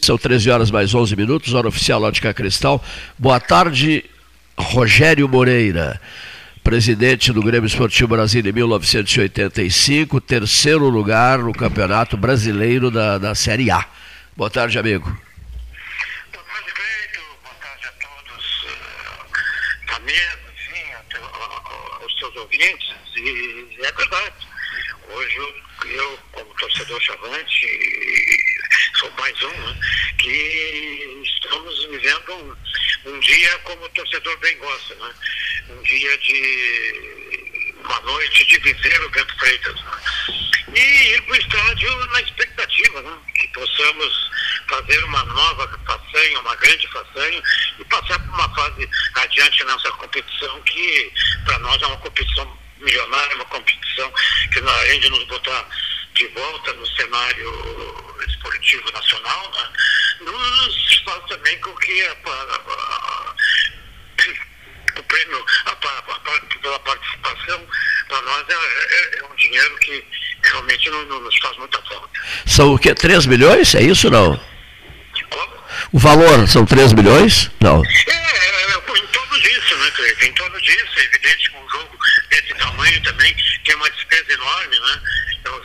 São 13 horas mais 11 minutos, hora oficial Lógica Cristal. Boa tarde, Rogério Moreira, presidente do Grêmio Esportivo Brasília em 1985, terceiro lugar no Campeonato Brasileiro da, da Série A. Boa tarde, amigo. Boa tarde, Cleito. Boa tarde a todos, amigos, enfim, aos seus ouvintes. E é verdade. Hoje eu, como torcedor chavante, mais um, né, que estamos vivendo um, um dia como o torcedor bem gosta, né? Um dia de uma noite de viver o Bento Freitas. Né? E ir para o estádio na expectativa, né? Que possamos fazer uma nova façanha, uma grande façanha e passar por uma fase adiante nessa competição que para nós é uma competição milionária, uma competição que além de nos botar de volta no cenário esportivo nacional, né, nos faz também com que a, a, a, o prêmio pela participação para nós é, é, é, um dinheiro que realmente não, não, nos faz muita falta. São o quê? 3 milhões? É isso não? Como? O valor são 3 milhões? Não. É, é, é, em torno disso, né, Cleiton? Em torno disso, é evidente que um jogo desse tamanho também tem uma despesa enorme, né?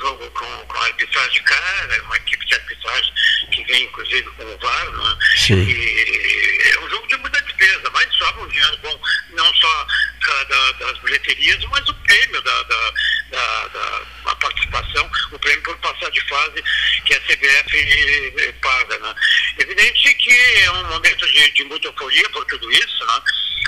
Jogo com, com arbitragem de cara, uma equipe de arbitragem que vem inclusive com o VAR, né? E é um jogo de muita despesa, mas sobra um dinheiro bom, não só da, da, das bilheterias, mas o prêmio da, da, da, da participação, o prêmio por passar de fase que a CBF paga. Né? Evidente que é um momento de, de muita euforia por tudo isso, né?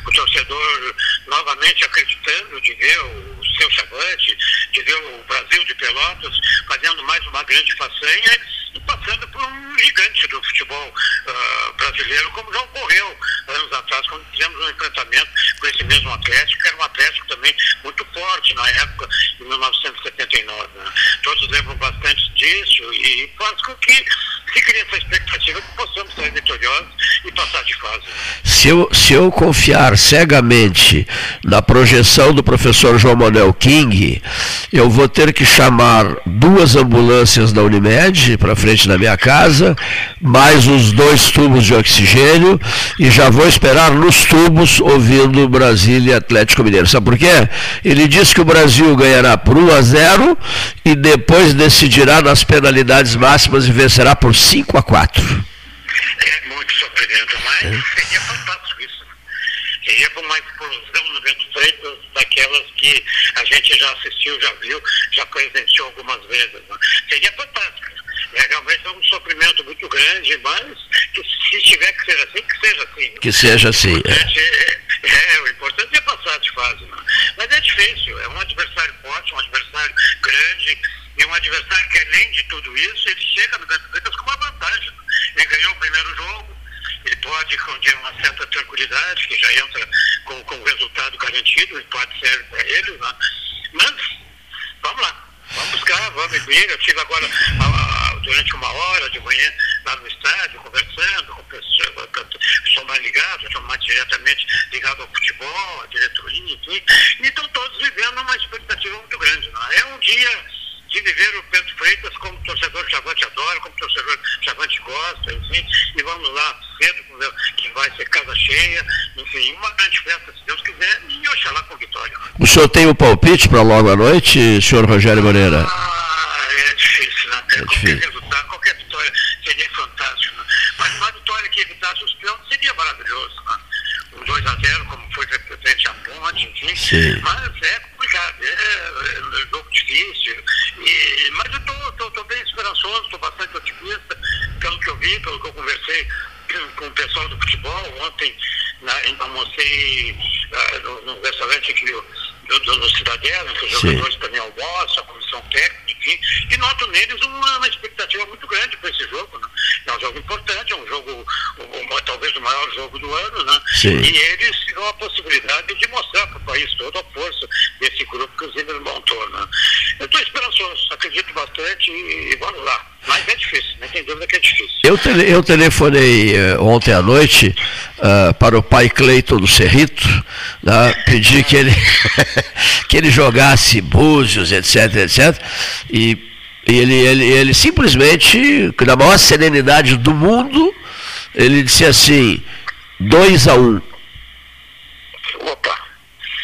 o torcedor novamente acreditando de ver o seu chavante, de ver o Brasil de Pelotas fazendo mais uma grande façanha e passando por um gigante do futebol uh, brasileiro, como já ocorreu anos atrás, quando fizemos um enfrentamento com esse mesmo Atlético, que era um Atlético também muito forte na época, em 1979. Né? Todos lembram bastante disso e faz com que se crie essa expectativa que possamos sair vitoriosos e passar de fase. Se eu, se eu confiar cegamente na projeção do professor João Manuel King, eu vou ter que chamar duas ambulâncias da Unimed para frente da minha casa, mais os dois tubos de oxigênio e já vou esperar nos tubos ouvindo Brasília Atlético Mineiro. Sabe por quê? Ele disse que o Brasil ganhará por 1 a 0 e depois decidirá nas penalidades máximas e vencerá por 5 a 4. É muito surpreendente, mas é. seria fantástico Seria para uma explosão no Bento Freitas, daquelas que a gente já assistiu, já viu, já presenciou algumas vezes. Né? Seria fantástico. É, realmente é um sofrimento muito grande, mas que se tiver que ser assim, que seja assim. Né? Que seja assim. É. é, é o importante é passar de fase. Né? Mas é difícil, é um adversário forte, um adversário grande, e um adversário que além de tudo isso, ele chega no Bento Freitas com uma vantagem. Né? Ele ganhou o primeiro jogo, ele pode esconder uma certa tranquilidade, que já entra com, com o resultado garantido, o empate serve para ele, né? mas vamos lá, vamos buscar, vamos ver. Eu estive agora durante uma hora de manhã lá no estádio, conversando com pessoas, sou mais ligado, sou mais diretamente ligado ao futebol, à diretoria, enfim, e estão todos vivendo uma expectativa muito grande. Né? É um dia de viver o Pedro Freitas como torcedor Chavante adora, como torcedor Chavante gosta, enfim, e vamos lá cedo, que vai ser casa cheia, enfim, uma grande festa, se Deus quiser, e oxalá com vitória. O senhor tem o um palpite para logo à noite, senhor Rogério Moreira? Ah, é difícil, né? É qualquer difícil. resultado, qualquer vitória seria fantástico, né? Mas uma vitória que evitasse os peões seria maravilhoso, né? Um 2 a 0 como foi frente à ponte, enfim. Sim. Mas é complicado, é, é jogo difícil. E, mas eu estou bem esperançoso, estou bastante otimista, pelo que eu vi, pelo que eu conversei com o pessoal do futebol. Ontem na, almocei uh, no, no, restaurante aqui do, do, no Cidadela, que os jogadores também almoçam, a comissão técnica, enfim, e noto neles uma, uma expectativa muito grande para esse jogo. Né? É um jogo importante, é um jogo, um, talvez o maior jogo do ano, né? Sim. E eles tiveram a possibilidade de mostrar para o país todo a força desse grupo que o Zimmer montou. Né? Eu estou acredito bastante e, e vamos lá. Mas é difícil, não tem dúvida que é difícil. Eu, tele, eu telefonei uh, ontem à noite uh, para o pai Cleiton do Cerrito, né, pedi que ele, que ele jogasse búzios, etc, etc. E, e ele, ele, ele simplesmente, na maior serenidade do mundo, ele disse assim, 2 a 1 um. Opa!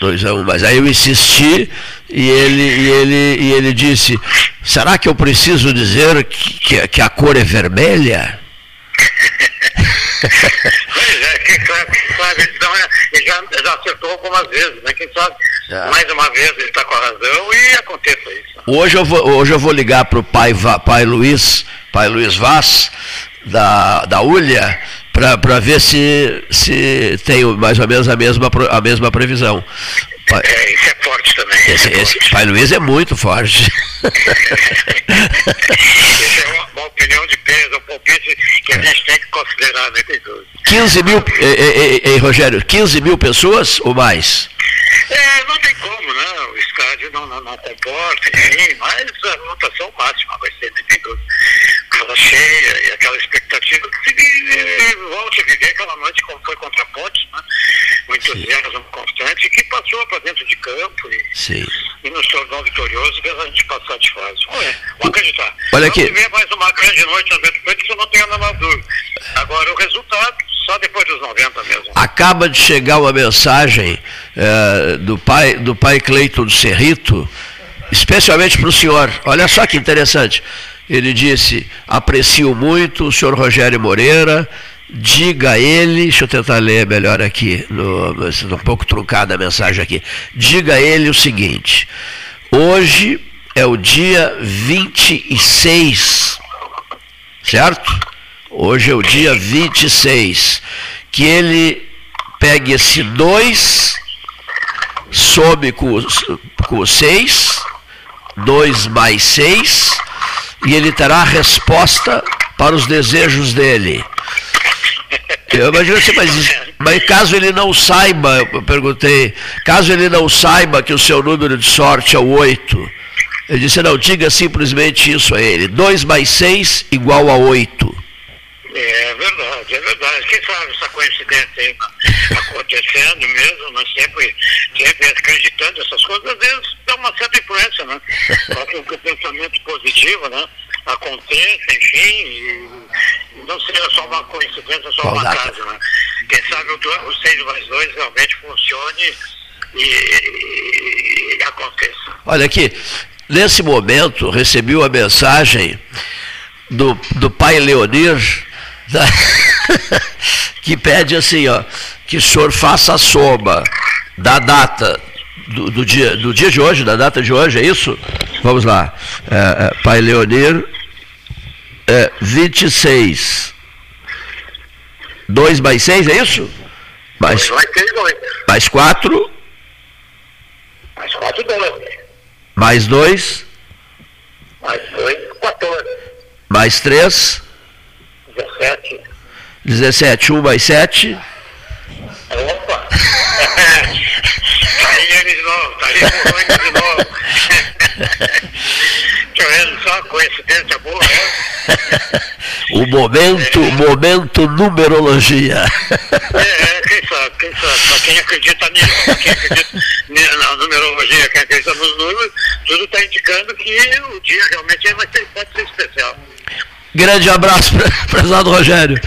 2 a 1 um. Mas aí eu insisti e ele, e ele, e ele disse, será que eu preciso dizer que, que, a cor é vermelha? pois é, quem sabe, quem sabe, então, ele já, já acertou algumas vezes, né? Quem sabe, é. mais uma vez ele está com a razão e aconteça isso. Hoje eu vou, hoje eu vou ligar para o pai, pai Luiz, pai Luiz Vaz, da, da Ulha, para ver se, se tem mais ou menos a mesma, a mesma previsão. Pai, é, isso é forte também. Esse, é esse Pai Luiz é muito forte. Essa é uma, opinião de peso, um palpite que a gente tem que considerar, né, 15 mil, eh, eh, Rogério, 15 mil pessoas ou mais? É, não tem como, né? O estádio não, não, não comporta, enfim, mas a votação máxima vai ser, dúvida. Casa cheia e aquela expectativa que se volte a viver aquela noite como foi contra a Ponte, né? O entusiasmo constante que passou para dentro de campo e, e nos tornou vitorioso e a gente passar de fase. Ué, vamos acreditar. Olha aqui. Vamos mais uma grande noite no Beto Preto, isso eu não tenho a menor dúvida. Agora, o resultado, só depois dos 90 mesmo. Acaba de chegar uma mensagem é, do pai do pai Cleiton do Cerrito, especialmente para o senhor. Olha só que interessante. Ele disse: aprecio muito o senhor Rogério Moreira. Diga a ele, deixa eu tentar ler melhor aqui, no, um pouco truncada a mensagem aqui. Diga a ele o seguinte: hoje é o dia 26, certo? Hoje é o dia 26. Que ele pegue esse 2, some com, com o 6, 2 mais 6, e ele terá a resposta para os desejos dele. Eu imagino assim, mas, mas caso ele não saiba, eu perguntei, caso ele não saiba que o seu número de sorte é o 8, ele disse, não, diga simplesmente isso a ele. 2 mais 6 igual a 8. É verdade, é verdade. Quem sabe essa coincidência aí acontecendo mesmo, mas sempre, sempre acreditando nessas coisas, às vezes dá uma certa influência, né? Para que o pensamento positivo, né? Aconteça, enfim, e não seja só uma coincidência, só uma casa, né? Quem sabe o, o 6 mais 2 realmente funcione e, e aconteça. Olha aqui, nesse momento recebi uma mensagem do, do pai Leonir da... que pede assim, ó, que o senhor faça a soma da data do, do, dia, do dia de hoje, da data de hoje, é isso? Vamos lá. É, é, Pai Leonir, é, 26. 2 mais 6, é isso? Mais, mais 4. Mais 4, 12. Mais 2. Mais 2, 14. Mais 3. 17. 17, 1 mais 7. Opa! tá aí ele de novo, tá aí o de novo. Tá vendo só coincidência boa, né? o momento, é. momento numerologia. É, é, quem sabe, quem sabe. Para quem acredita nisso, quem acredita na numerologia, quem acredita nos números, tudo está indicando que o dia realmente vai ser, pode ser especial. Grande abraço, prezado Rogério.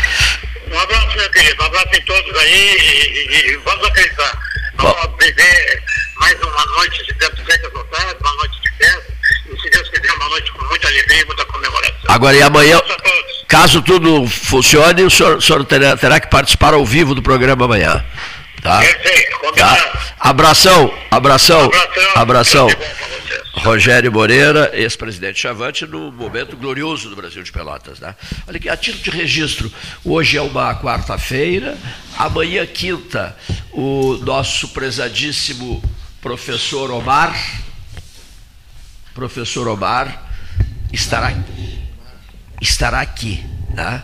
Um abraço, meu querido. Um abraço em todos aí e, e, e vamos acreditar. Vamos viver mais uma noite de dentro de resultados, uma noite de festa. E se Deus quiser, uma noite com muita alegria e muita comemoração. Agora, e amanhã, caso tudo funcione, o senhor, o senhor terá, terá, que participar ao vivo do programa amanhã. Tá? Perfeito, tá? Abração, abração, abração. abração. Rogério Moreira, ex-presidente Chavante, no momento glorioso do Brasil de Pelotas. Né? Olha aqui, a título de registro, hoje é uma quarta-feira, amanhã, quinta, o nosso prezadíssimo professor Omar, professor Omar, estará, estará aqui. Né?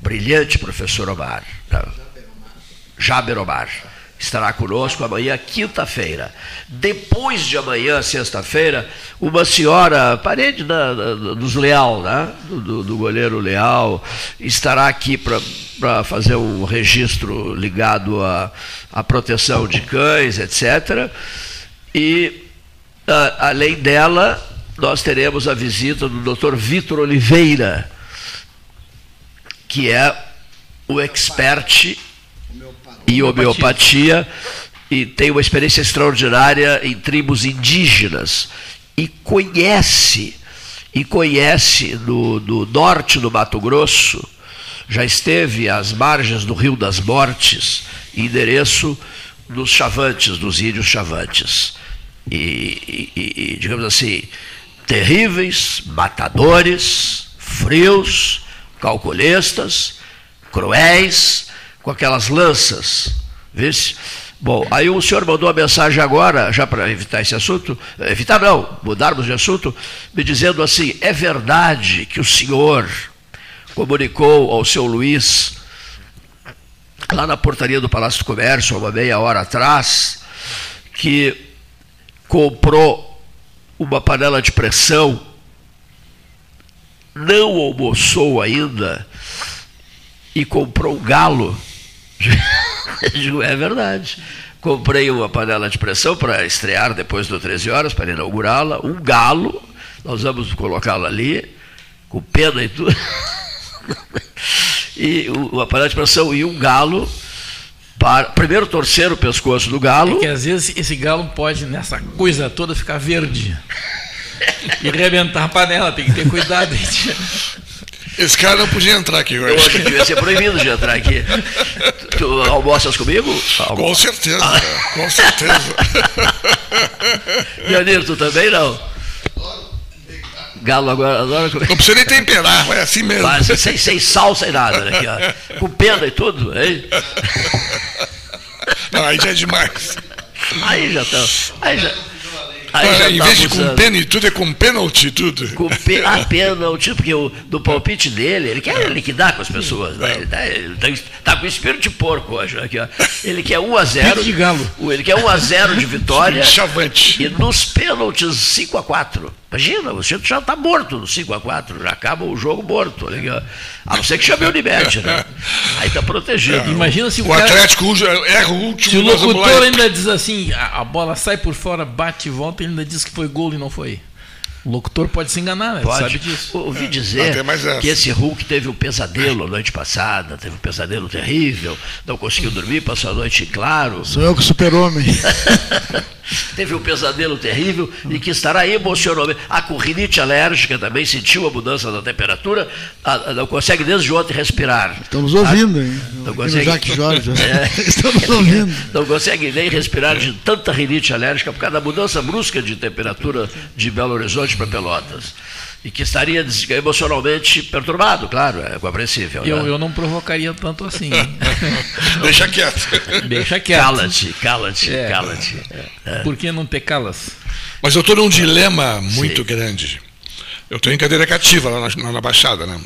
Brilhante professor Omar. Né? Jaber Omar estará conosco amanhã, quinta-feira. Depois de amanhã, sexta-feira, uma senhora, parede da, da, dos Leal, né? do, do, goleiro Leal, estará aqui para fazer um registro ligado à, à proteção de cães, etc. E, a, além dela, nós teremos a visita do Dr. Vitor Oliveira, que é o expert e homeopatia e tem uma experiência extraordinária em tribos indígenas. E conhece e conhece no, no norte do Mato Grosso já esteve às margens do Rio das Mortes endereço dos chavantes dos índios chavantes. E, e, e digamos assim terríveis matadores frios calculistas cruéis com aquelas lanças. Vê -se? Bom, aí o senhor mandou uma mensagem agora, já para evitar esse assunto, evitar não, mudarmos de assunto, me dizendo assim: é verdade que o senhor comunicou ao seu Luiz, lá na portaria do Palácio do Comércio, uma meia hora atrás, que comprou uma panela de pressão, não almoçou ainda e comprou um galo é verdade. Comprei uma panela de pressão para estrear depois do 13 horas, para inaugurá-la. Um galo, nós vamos colocá-lo ali, com pena e tudo. e uma panela de pressão e um galo. Para, primeiro torcer o pescoço do galo. É que às vezes esse galo pode, nessa coisa toda, ficar verde. e rebentar a panela, tem que ter cuidado. Esse cara não podia entrar aqui hoje. Eu acho que devia ser proibido de entrar aqui. Tu almoças comigo? Com certeza, ah. com certeza. Janir, tu também não? Galo agora adora comer. Não precisa nem temperar, é assim mesmo. Mas, sem, sem sal, sem nada, né? Aqui, ó. Com pena e tudo, hein? Não, aí já é demais. Aí já tá. Aí já. Aí ah, em tá vez de com pena e tudo, é com pênalti tudo. Com pe ah, pênalti, porque o, do palpite dele, ele quer liquidar com as pessoas. Né? Ele está tá, tá com espírito de porco hoje. Aqui, ó. Ele quer 1 a 0 de galo. Ele quer 1 a 0 de vitória. Chavante. E nos pênaltis 5 a 4 Imagina, o Centro já está morto no 5x4, já acaba o jogo morto. A não ser que chame o Unimed, né? Aí está protegido. É, Imagina se o, o cara, Atlético erra o último. Se o locutor ainda diz assim, a, a, bola sai por fora, bate e volta, ele ainda diz que foi gol e não foi. O locutor pode se enganar, né? Pode. sabe disso. Ouvi dizer É, que esse Hulk teve um pesadelo a noite passada, teve um pesadelo terrível, não conseguiu dormir, passou a noite claro. Sou eu que super-homem. teve um pesadelo terrível e que estará emocionalmente. A com rinite alérgica também sentiu a mudança da temperatura, a- a- não consegue desde ontem respirar. Estamos ouvindo, hein? Não consegue- Jacques Jorge. É. Estamos ouvindo. Não consegue nem respirar de tanta rinite alérgica por causa da mudança brusca de temperatura de Belo Horizonte para Pelotas. E que estaria emocionalmente perturbado, claro, é compreensível. Eu, né? eu não provocaria tanto assim. Deixa quieto. Deixa quieto. Cala-te, cala-te, É. cala-te. Por que não ter calas? Mas eu estou num dilema muito Sim. grande. Eu estou em cadeira cativa lá na, na Baixada, né?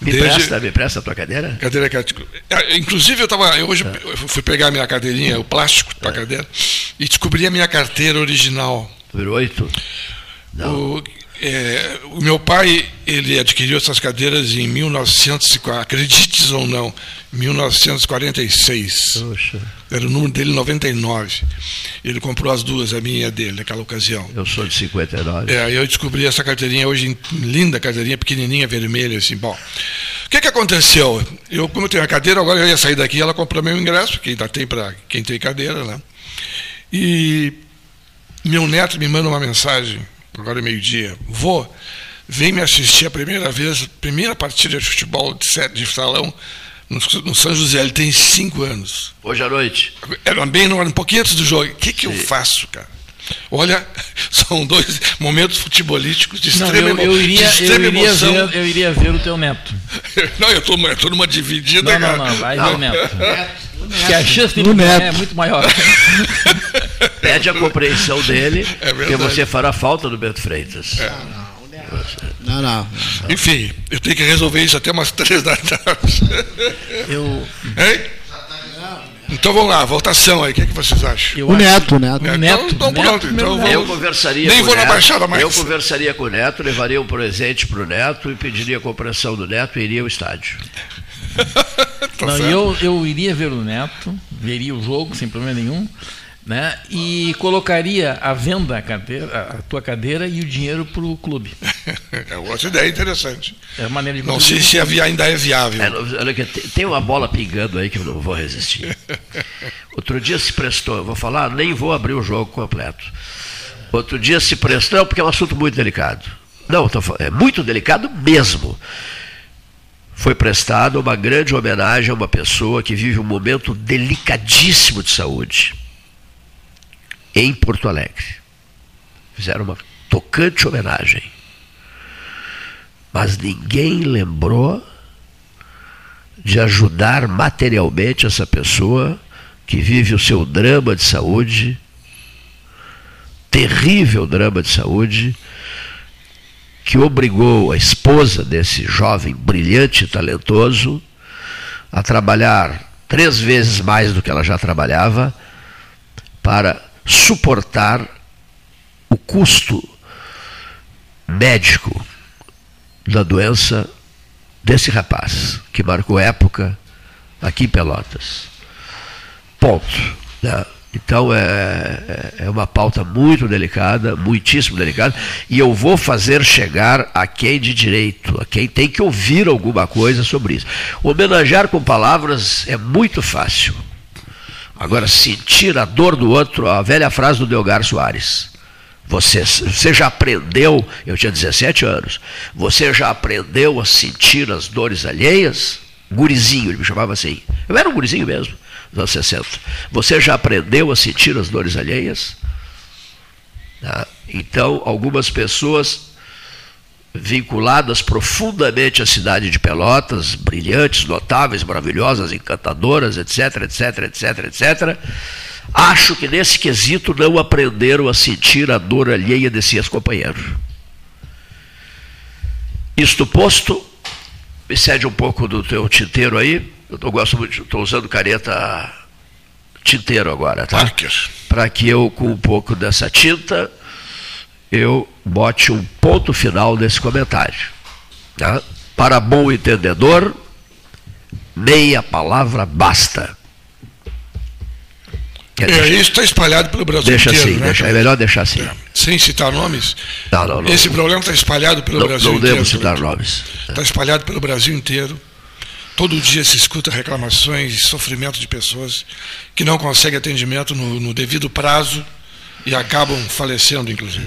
Me presta, me presta a tua cadeira? Cadeira cativa. É, Inclusive, eu tava, eu hoje eu fui pegar a minha cadeirinha, o plástico da cadeira, e descobri a minha carteira original. Número 8? O, é, o meu pai, ele adquiriu essas cadeiras em 1940, acredites ou não, 1946. Poxa, Era o número dele 99. Ele comprou as duas, a minha e a dele, naquela ocasião. eu sou de 59. É, aí eu descobri essa carteirinha hoje, linda carteirinha, pequenininha, vermelha, assim, bom. O que que aconteceu? Eu, como eu tenho a cadeira, agora eu ia sair daqui, ela comprou meu ingresso, que ainda tem para quem tem cadeira, né? E meu neto me manda uma mensagem, agora é meio-dia, vô, vem me assistir a primeira vez, primeira partida de futebol de, sete, de salão no, no São José, ele tem cinco anos. Hoje à noite. Era bem no, um pouquinho antes do jogo. O que, que eu faço, cara? Olha, são dois momentos futebolísticos de Não, extrema, eu, eu iria, de eu, iria emoção. ver, eu iria ver o teu neto. Não, eu estou numa dividida, Não, não, não, vai ver o neto. Que a chance de ele neto. é muito maior. Pede a compreensão dele, É porque verdade. você fará falta do Beto Freitas. Não, não. Enfim, eu tenho que resolver isso até umas três da tarde. Eu, Hein? Então vamos lá, votação aí, o que, é que vocês acham? eu O Neto, o Neto. É, Neto, então, então Neto, pronto, então vamos- Eu conversaria Nem com vou o na Neto. Baixada mais. Eu conversaria com o Neto, levaria um presente para o Neto e pediria a compreensão do Neto e iria ao estádio. Tá Não, eu, eu iria ver o Neto, veria o jogo sem problema nenhum, né? E colocaria à venda a, cadeira, a tua cadeira e o dinheiro para o clube. É outra ideia interessante. É a maneira de Não sei se havia- ainda é viável. É, não- olha tem- uma bola pingando aí que eu não vou resistir. Outro dia se prestou, eu vou falar, nem vou abrir o jogo completo. Outro dia se prestou, porque é um assunto muito delicado. Não, tô é muito delicado mesmo. Foi prestada uma grande homenagem a uma pessoa que vive um momento delicadíssimo de saúde em Porto Alegre. Fizeram uma tocante homenagem. Mas ninguém lembrou de ajudar materialmente essa pessoa que vive o seu drama de saúde, terrível drama de saúde, que obrigou a esposa desse jovem brilhante e talentoso a trabalhar três vezes mais do que ela já trabalhava para suportar o custo médico da doença desse rapaz, que marcou época aqui em Pelotas. Ponto. né? Então é, é- é uma pauta muito delicada, muitíssimo delicada, e eu vou fazer chegar a quem de direito, a quem tem que ouvir alguma coisa sobre isso. Homenagear com palavras é muito fácil. Agora, sentir a dor do outro, a velha frase do Delgar Soares. Você, você já aprendeu, eu tinha 17 anos, você já aprendeu a sentir as dores alheias? Gurizinho, ele me chamava assim. Eu era um gurizinho mesmo, anos 60. Você já aprendeu a sentir as dores alheias? Tá? Então, algumas pessoas vinculadas profundamente à cidade de Pelotas, brilhantes, notáveis, maravilhosas, encantadoras, etc, etc, etc, etc. Acho que nesse quesito não aprenderam a sentir a dor alheia desse ex-companheiro. Isto posto, me cede um pouco do teu tinteiro aí. Eu tô, gosto muito, estou usando caneta tinteiro agora, tá? Para que eu, com um pouco dessa tinta, eu bote um ponto final nesse comentário. tá? Para bom entendedor, meia palavra basta. É, deixar- isso está espalhado pelo Brasil deixa inteiro, assim, né? deixa, é melhor deixar assim. É, Sem citar nomes, Não, não, não. esse problema está espalhado pelo não, Brasil não inteiro. devo citar nomes. Está espalhado pelo Brasil inteiro. Todo dia se escuta reclamações e sofrimento de pessoas que não conseguem atendimento no, no devido prazo e acabam falecendo, inclusive.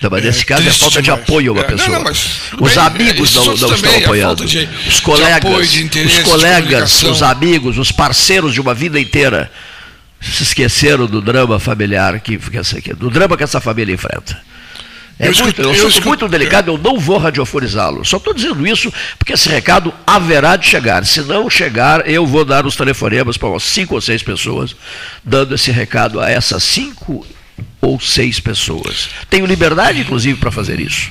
Não, mas É, nesse caso é falta de demais. apoio a uma É, não, pessoa. não, mas tudo os bem, amigos é, não, não estão é apoiando. de- os de colegas, de interesse, os de colegas, os amigos, os parceiros de uma vida inteira se esqueceram do drama familiar que, que- do drama que essa família enfrenta. É Eu muito, eu escuto- muito delicado, eu não vou radiofonizá-lo. Só estou dizendo isso porque esse recado haverá de chegar. Se não chegar, eu vou dar os telefonemas para umas cinco ou seis pessoas, dando esse recado a essas cinco ou seis pessoas. Tenho liberdade, inclusive, para fazer isso.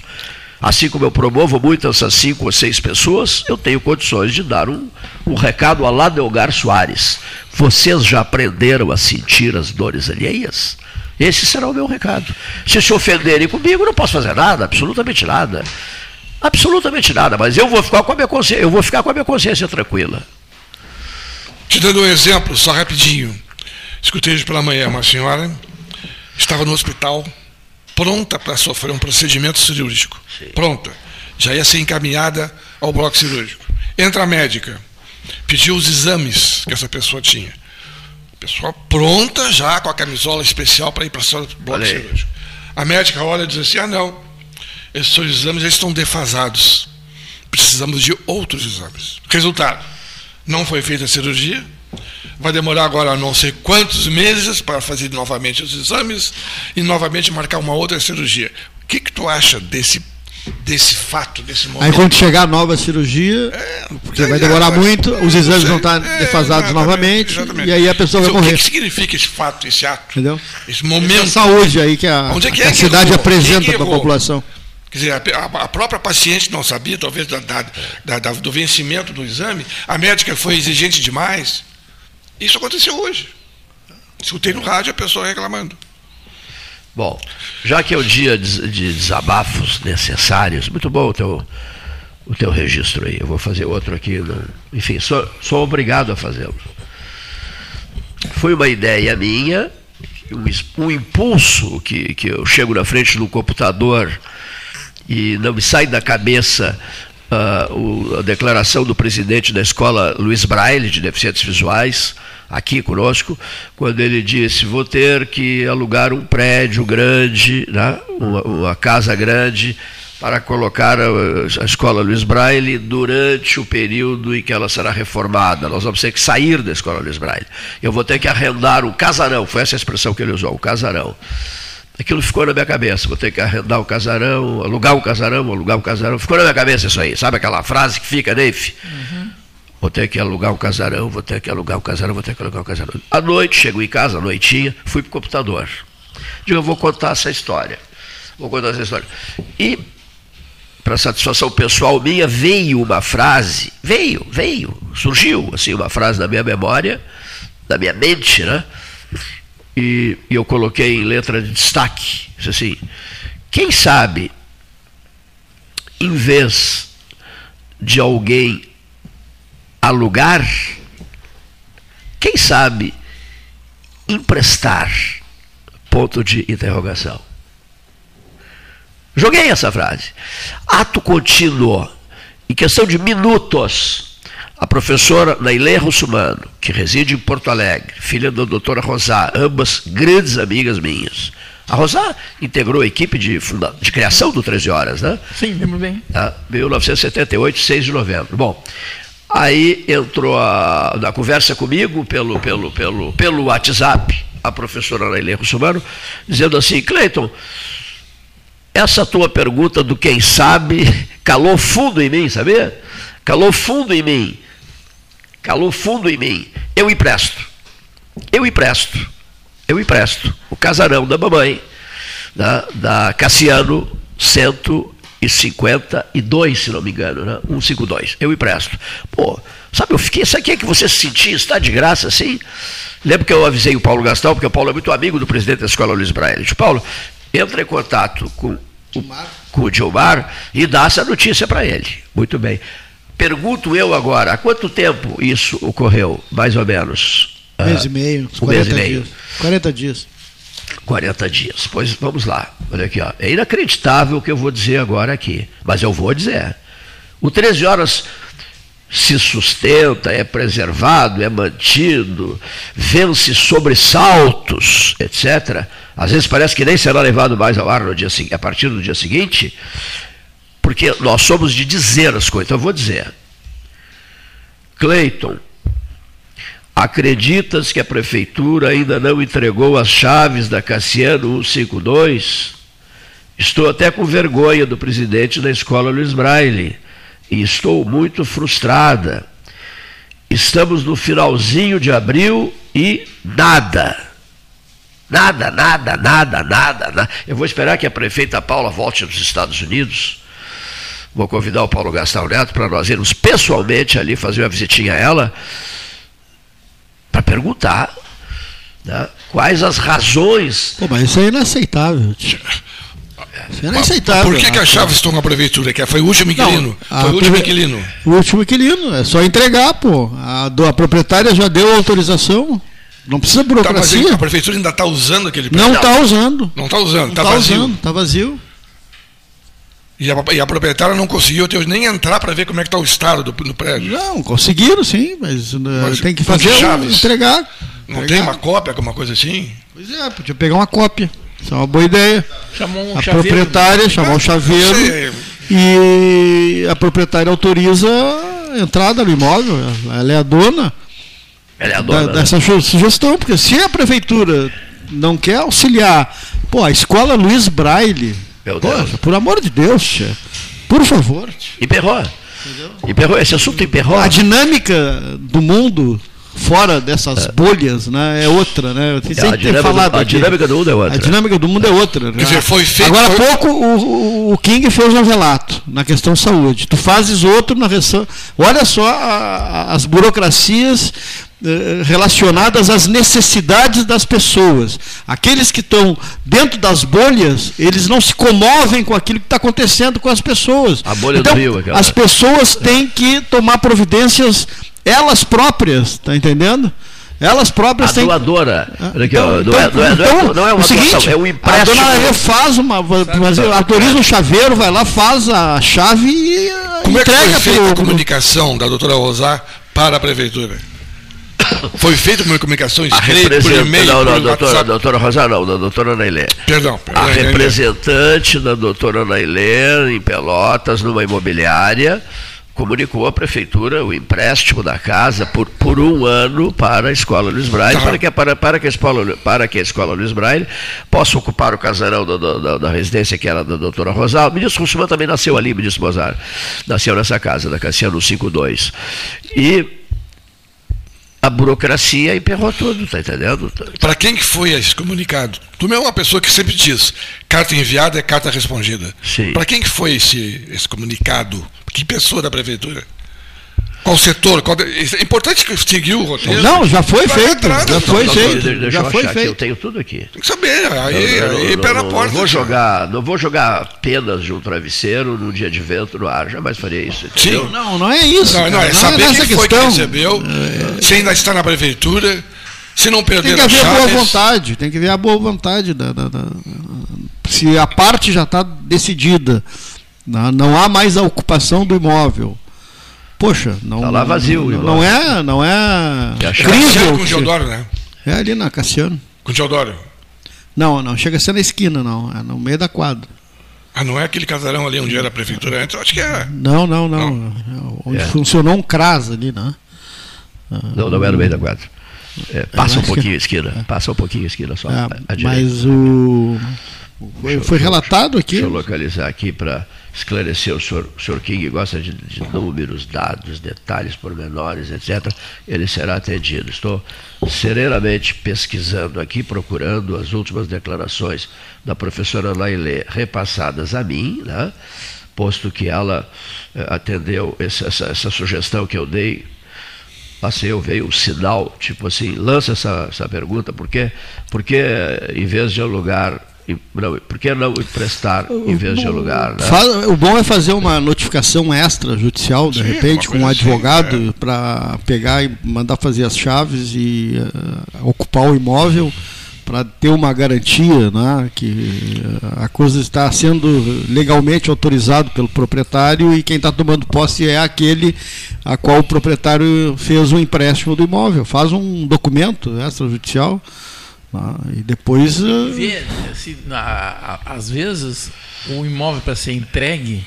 Assim como eu promovo muito essas cinco ou seis pessoas, eu tenho condições de dar um, um recado a lá Delgar Soares. Vocês já aprenderam a sentir as dores alheias? Esse será o meu recado. Se se ofenderem comigo, não posso fazer nada, absolutamente nada. Absolutamente nada, mas eu vou ficar com a minha consciência, eu vou ficar com a minha consciência tranquila. Te dando um exemplo, só rapidinho. Escutei hoje pela manhã uma senhora estava no hospital pronta para sofrer um procedimento cirúrgico. Pronta. Já ia ser encaminhada ao bloco cirúrgico. Entra a médica, pediu os exames que essa pessoa tinha. Pessoa pronta já com a camisola especial para ir para o bloco cirúrgico. A médica olha e diz assim: ah, não, esses seus exames já estão defasados. Precisamos de outros exames. Resultado: não foi feita a cirurgia. Vai demorar agora não sei quantos meses para fazer novamente os exames e novamente marcar uma outra cirurgia. O que, que tu acha desse, desse fato, desse Aí momento? quando chegar a nova cirurgia, porque vai demorar É, muito, os não exames sei. vão estar É, defasados novamente, exatamente. e aí a pessoa vai Então, O morrer. que, que significa esse fato, esse ato? Entendeu? Esse Essa momento. saúde aí que a, Onde é que é a cidade errou? Apresenta para a população. Quer dizer, a, a- própria paciente não sabia, talvez, da- da- da- do vencimento do exame. A médica foi exigente demais. Isso aconteceu hoje. Escutei no rádio a pessoa reclamando. Bom, já que é o dia de de desabafos necessários, muito bom o teu, o teu registro aí. Eu vou fazer outro aqui. não- enfim, sou, sou obrigado a fazê-lo. Foi uma ideia minha, um, um impulso que, que eu chego na frente do computador e não me sai da cabeça ah, o- a declaração do presidente da escola Luiz Braille, de deficientes visuais, aqui conosco, quando ele disse: Vou ter que alugar um prédio grande, né, uma, uma casa grande, para colocar a, escola Luiz Braille durante o período em que ela será reformada. Nós vamos ter que sair da escola Luiz Braille. Eu vou ter que arrendar um casarão, foi essa a expressão que ele usou, um casarão. Aquilo ficou na minha cabeça. Vou ter que arrendar o casarão, alugar o casarão, alugar o casarão. Ficou na minha cabeça isso aí. Sabe aquela frase que fica, Neif? Vou ter que alugar o casarão, vou ter que alugar o casarão, vou ter que alugar o casarão. À noite, chego em casa, à noitinha, fui para o computador. Digo, eu vou contar essa história. Vou contar essa história. E, para satisfação pessoal minha, veio uma frase, veio, veio, surgiu, assim, uma frase na minha memória, na minha mente, né? e, e eu coloquei em letra de destaque. Disse assim: quem sabe, em vez de alguém alugar, quem sabe emprestar? Ponto de interrogação. Joguei essa frase. Ato contínuo, em questão de minutos, a professora Nailê Russumano, que reside em Porto Alegre, filha da doutora Rosá, ambas grandes amigas minhas. A Rosá integrou a equipe de, de criação do 13 Horas, né? Sim, lembro bem. Tá? 1978, 6 de novembro. Bom, aí entrou a- na conversa comigo pelo, pelo, pelo, pelo WhatsApp a professora Nailê Russumano, dizendo assim, Cleiton, essa tua pergunta do quem sabe calou fundo em mim, sabia? Calou fundo em mim. Calou fundo em mim. Eu empresto. Eu empresto. Eu empresto. O casarão da mamãe, da, da Cassiano 152, se não me engano, né? 152. Eu empresto. Pô, sabe, eu fiquei. Sabe o que é que você se sentia? Está de graça assim? Lembro que eu avisei o Paulo Gastão, porque o Paulo é muito amigo do presidente da escola Luiz Braille. Eu disse, Paulo, entra em contato com o, com o Gilmar e dá essa notícia para ele. Muito bem. Pergunto eu agora, há quanto tempo isso ocorreu, mais ou menos? Mês e meio, uns um mês 40 e meio. dias. 40 dias. 40 dias. Pois vamos lá. Olha aqui, ó. É inacreditável o que eu vou dizer agora aqui, mas eu vou dizer. O 13 horas se sustenta, é preservado, é mantido, vence sobressaltos, etc. Às vezes parece que nem será levado mais ao ar no dia, a partir do dia seguinte, porque nós somos de dizer as coisas. Então eu vou dizer. Cleiton, acreditas que a prefeitura ainda não entregou as chaves da Cassiano 152? Estou até com vergonha do presidente da escola Luiz Braille e estou muito frustrada. Estamos no finalzinho de abril e nada. Nada, nada, nada, nada, nada. Eu vou esperar que a prefeita Paula volte dos Estados Unidos. Vou convidar o Paulo Gastão Neto para nós irmos pessoalmente ali fazer uma visitinha a ela para perguntar né, quais as razões. Pô, mas isso é inaceitável. tio. Isso é inaceitável. Por que, que as chaves estão na prefeitura? Que foi o último inquilino. a foi o último inquilino. O último inquilino, é só entregar, pô. A, a proprietária já deu autorização. Não precisa Tá, burocracia. a prefeitura ainda está usando aquele não prédio. está usando. Não está usando, Não está está vazio. usando, está vazio. E a, e a proprietária não conseguiu até hoje nem entrar para ver como é que está o estado do, do prédio. Não, conseguiram sim, mas, uh, Mas tem que fazer, chaves. entregar. Não Entregar. tem uma cópia, alguma coisa assim? Pois é, podia pegar uma cópia. Isso é uma boa ideia. Chamou um a chaveiro. proprietária, chamar o chaveiro Você- e a proprietária autoriza a entrada no imóvel. Ela é a dona Ela é a da- dona, né? dessa su- sugestão, porque se a prefeitura não quer auxiliar, pô, a escola Luiz Braille, Meu poxa, Deus. por amor de Deus, tia, por favor. tia. Emperrou. Emperrou. Esse assunto emperrou. A dinâmica do mundo fora dessas bolhas, né, é outra, né? Eu É, sempre a dinâmica, falado do, a aqui. dinâmica do mundo é outra. A dinâmica do mundo é outra. né? dizer, foi feito- Agora há foi- pouco o, o- King fez um relato na questão saúde. Tu fazes outro na questão. Olha só a- as burocracias relacionadas às necessidades das pessoas. Aqueles que estão dentro das bolhas, eles não se comovem com aquilo que está acontecendo com as pessoas. A bolha do então, Rio, aquela. As pessoas têm que tomar providências elas próprias, tá entendendo? Elas próprias A têm doadora. Olha aqui, ó, então, não, é, não, é, não, é, então, não é uma o seguinte, doação, é um A empréstimo. dona Lelê faz uma. Faz, autoriza um chaveiro, vai lá, faz a chave e Como é que entrega foi feita a pro- comunicação da doutora Rosar para a prefeitura? Foi feita uma comunicação A escrita por e-mail, Não, não, doutora, doutora não, da doutora Nailé. Perdão. A perdão, representante da doutora Nailê, em Pelotas, numa imobiliária, comunicou à prefeitura o empréstimo da casa por, por um ano para a escola Luiz Braille, Tá. para, que, para, para, que a escola, para que a escola Luiz Braille possa ocupar o casarão da, da, da- da residência que era da doutora Rosal. O ministro Russman também nasceu ali, ministro Mozart. Nasceu nessa casa, da Cassiano 52. E a burocracia emperrou tudo, tá entendendo? Para quem que foi esse comunicado? Tu é uma pessoa que sempre diz, carta enviada é carta respondida. Para quem que foi esse, esse comunicado? Que pessoa da prefeitura? Qual setor? Qual É importante que seguiu o roteiro. Não, já foi Vai feito. Já não, foi não, feito. Deixa eu Já foi achar aqui, eu feito. tenho tudo aqui. Tem que saber. Aí, Eu- eu- aí eu- pé na não- porta. Não vou jogar, não vou jogar penas de um travesseiro num dia de vento no ar. Jamais faria isso. Sim. entendeu? Não, não é isso. Não, não, cara, é saber nessa quem foi que questão. recebeu, se ainda está na prefeitura, se não perder Tem que haver boa chaves. vontade, tem que haver a boa vontade. Da, da- da- se a parte já está decidida, não, não há mais a ocupação do imóvel. Poxa, não, Tá lá vazio não, não é, não é crível. com o Geodoro, né? É ali na Cassiano. Com o Geodoro. Não, não chega a ser na esquina, não. É no meio da quadra. Ah, não é aquele casarão ali onde era a prefeitura antes? Eu acho que é. Não, não, não. Onde É. funcionou um CRAS ali, né? Não, não é no meio da quadra. É, passa um pouquinho a esquina. Passa um pouquinho a esquina só. É, mas o. Foi, foi relatado aqui. Deixa eu localizar aqui para esclarecer. O senhor, o senhor King gosta de, de números, dados, detalhes, pormenores, etc. Ele será atendido. Estou serenamente pesquisando aqui, procurando as últimas declarações da professora Lailê repassadas a mim, né? posto que ela eh, atendeu essa, essa, essa sugestão que eu dei passei, eu veio um sinal, tipo assim, lança essa, essa pergunta, porque, porque em vez de alugar não, por que não emprestar em vez de alugar? Né? Faz- o bom é fazer uma notificação extra judicial, de Sim, repente, com um coisa assim, advogado para pegar e mandar fazer as chaves e eh, ocupar o imóvel para ter uma garantia né, que eh, a coisa está sendo legalmente autorizado pelo proprietário e quem está tomando posse é aquele a qual o proprietário fez o empréstimo do imóvel. Faz um documento extrajudicial né, e depois eh, às vezes, o imóvel para ser entregue,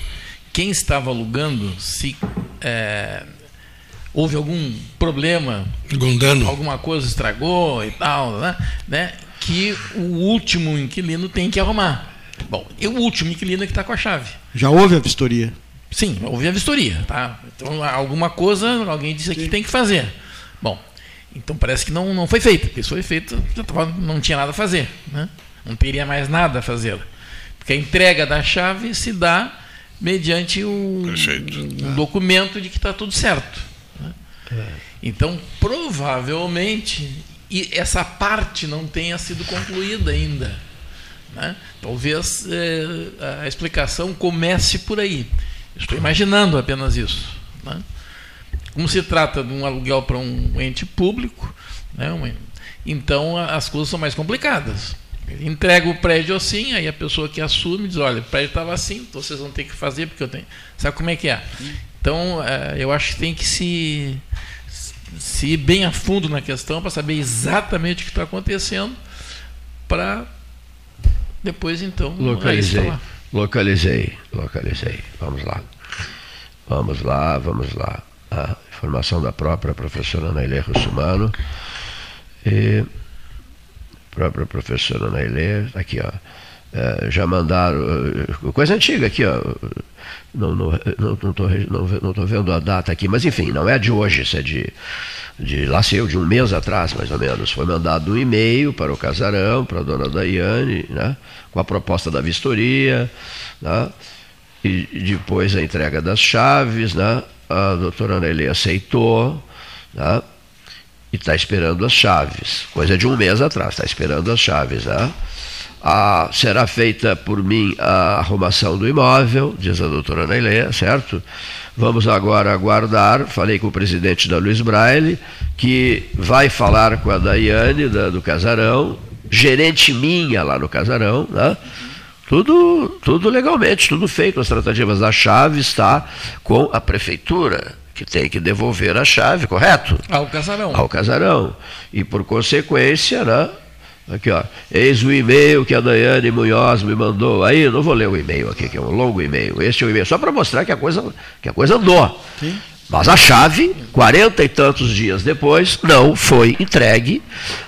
quem estava alugando, se é, houve algum problema, Algum dano. alguma coisa estragou e tal, né, né, que o último inquilino tem que arrumar. Bom, e o último inquilino é que está com a chave. já houve a vistoria. Sim, houve a vistoria, tá? Então alguma coisa alguém disse aqui que tem que fazer. Bom, então parece que não, não foi feito. Porque se foi feito, já tava, não tinha nada a fazer, né? Não teria mais nada a fazer. Porque a entrega da chave se dá mediante um, um documento de que está tudo certo. né? Então, provavelmente, e essa parte não tenha sido concluída ainda. né? Talvez eh, a explicação comece por aí. Estou imaginando apenas isso. né? Como se trata de um aluguel para um ente público, né? uma- então a- as coisas são mais complicadas. Entrega o prédio assim, aí a pessoa que assume diz, olha, o prédio estava assim, então vocês vão ter que fazer porque eu tenho. Sabe como é que é? Então eh, eu acho que tem que se, se ir bem a fundo na questão para saber exatamente o que está acontecendo, para depois então Localizei, localizei, localizei. Vamos lá. Vamos lá, vamos lá. A informação da própria professora Nailê Russumano. E própria professora Nailê, aqui ó. É, já mandaram, eh, coisa antiga aqui, ó. Não estou não, não tô, não, não tô vendo a data aqui, mas enfim, não é de hoje, isso é de, de lá eu, de um mês atrás, mais ou menos. Foi mandado um e-mail para o casarão, para a dona Daiane, né, com a proposta da vistoria, né, e depois a entrega das chaves, né, a doutora Nelly aceitou, né, e está esperando as chaves. Coisa de um mês atrás, está esperando as chaves. Né? Ah, será feita por mim a arrumação do imóvel, diz a doutora Neilê, certo? Vamos agora aguardar. Falei com o presidente da Luiz Braille, que vai falar com a Daiane da- do casarão, gerente minha lá no casarão, né? Tudo, tudo legalmente, tudo feito. As tratativas da chave está com a prefeitura, que tem que devolver a chave, correto? Ao casarão. ao casarão. E por consequência, né? Aqui, ó. Eis o e-mail que a Daiane Munhoz me mandou. Aí, não vou ler o e-mail aqui, que é um longo e-mail. Este é o e-mail, só para mostrar que a coisa, que a coisa andou. Mas a chave, quarenta e tantos dias depois, não foi entregue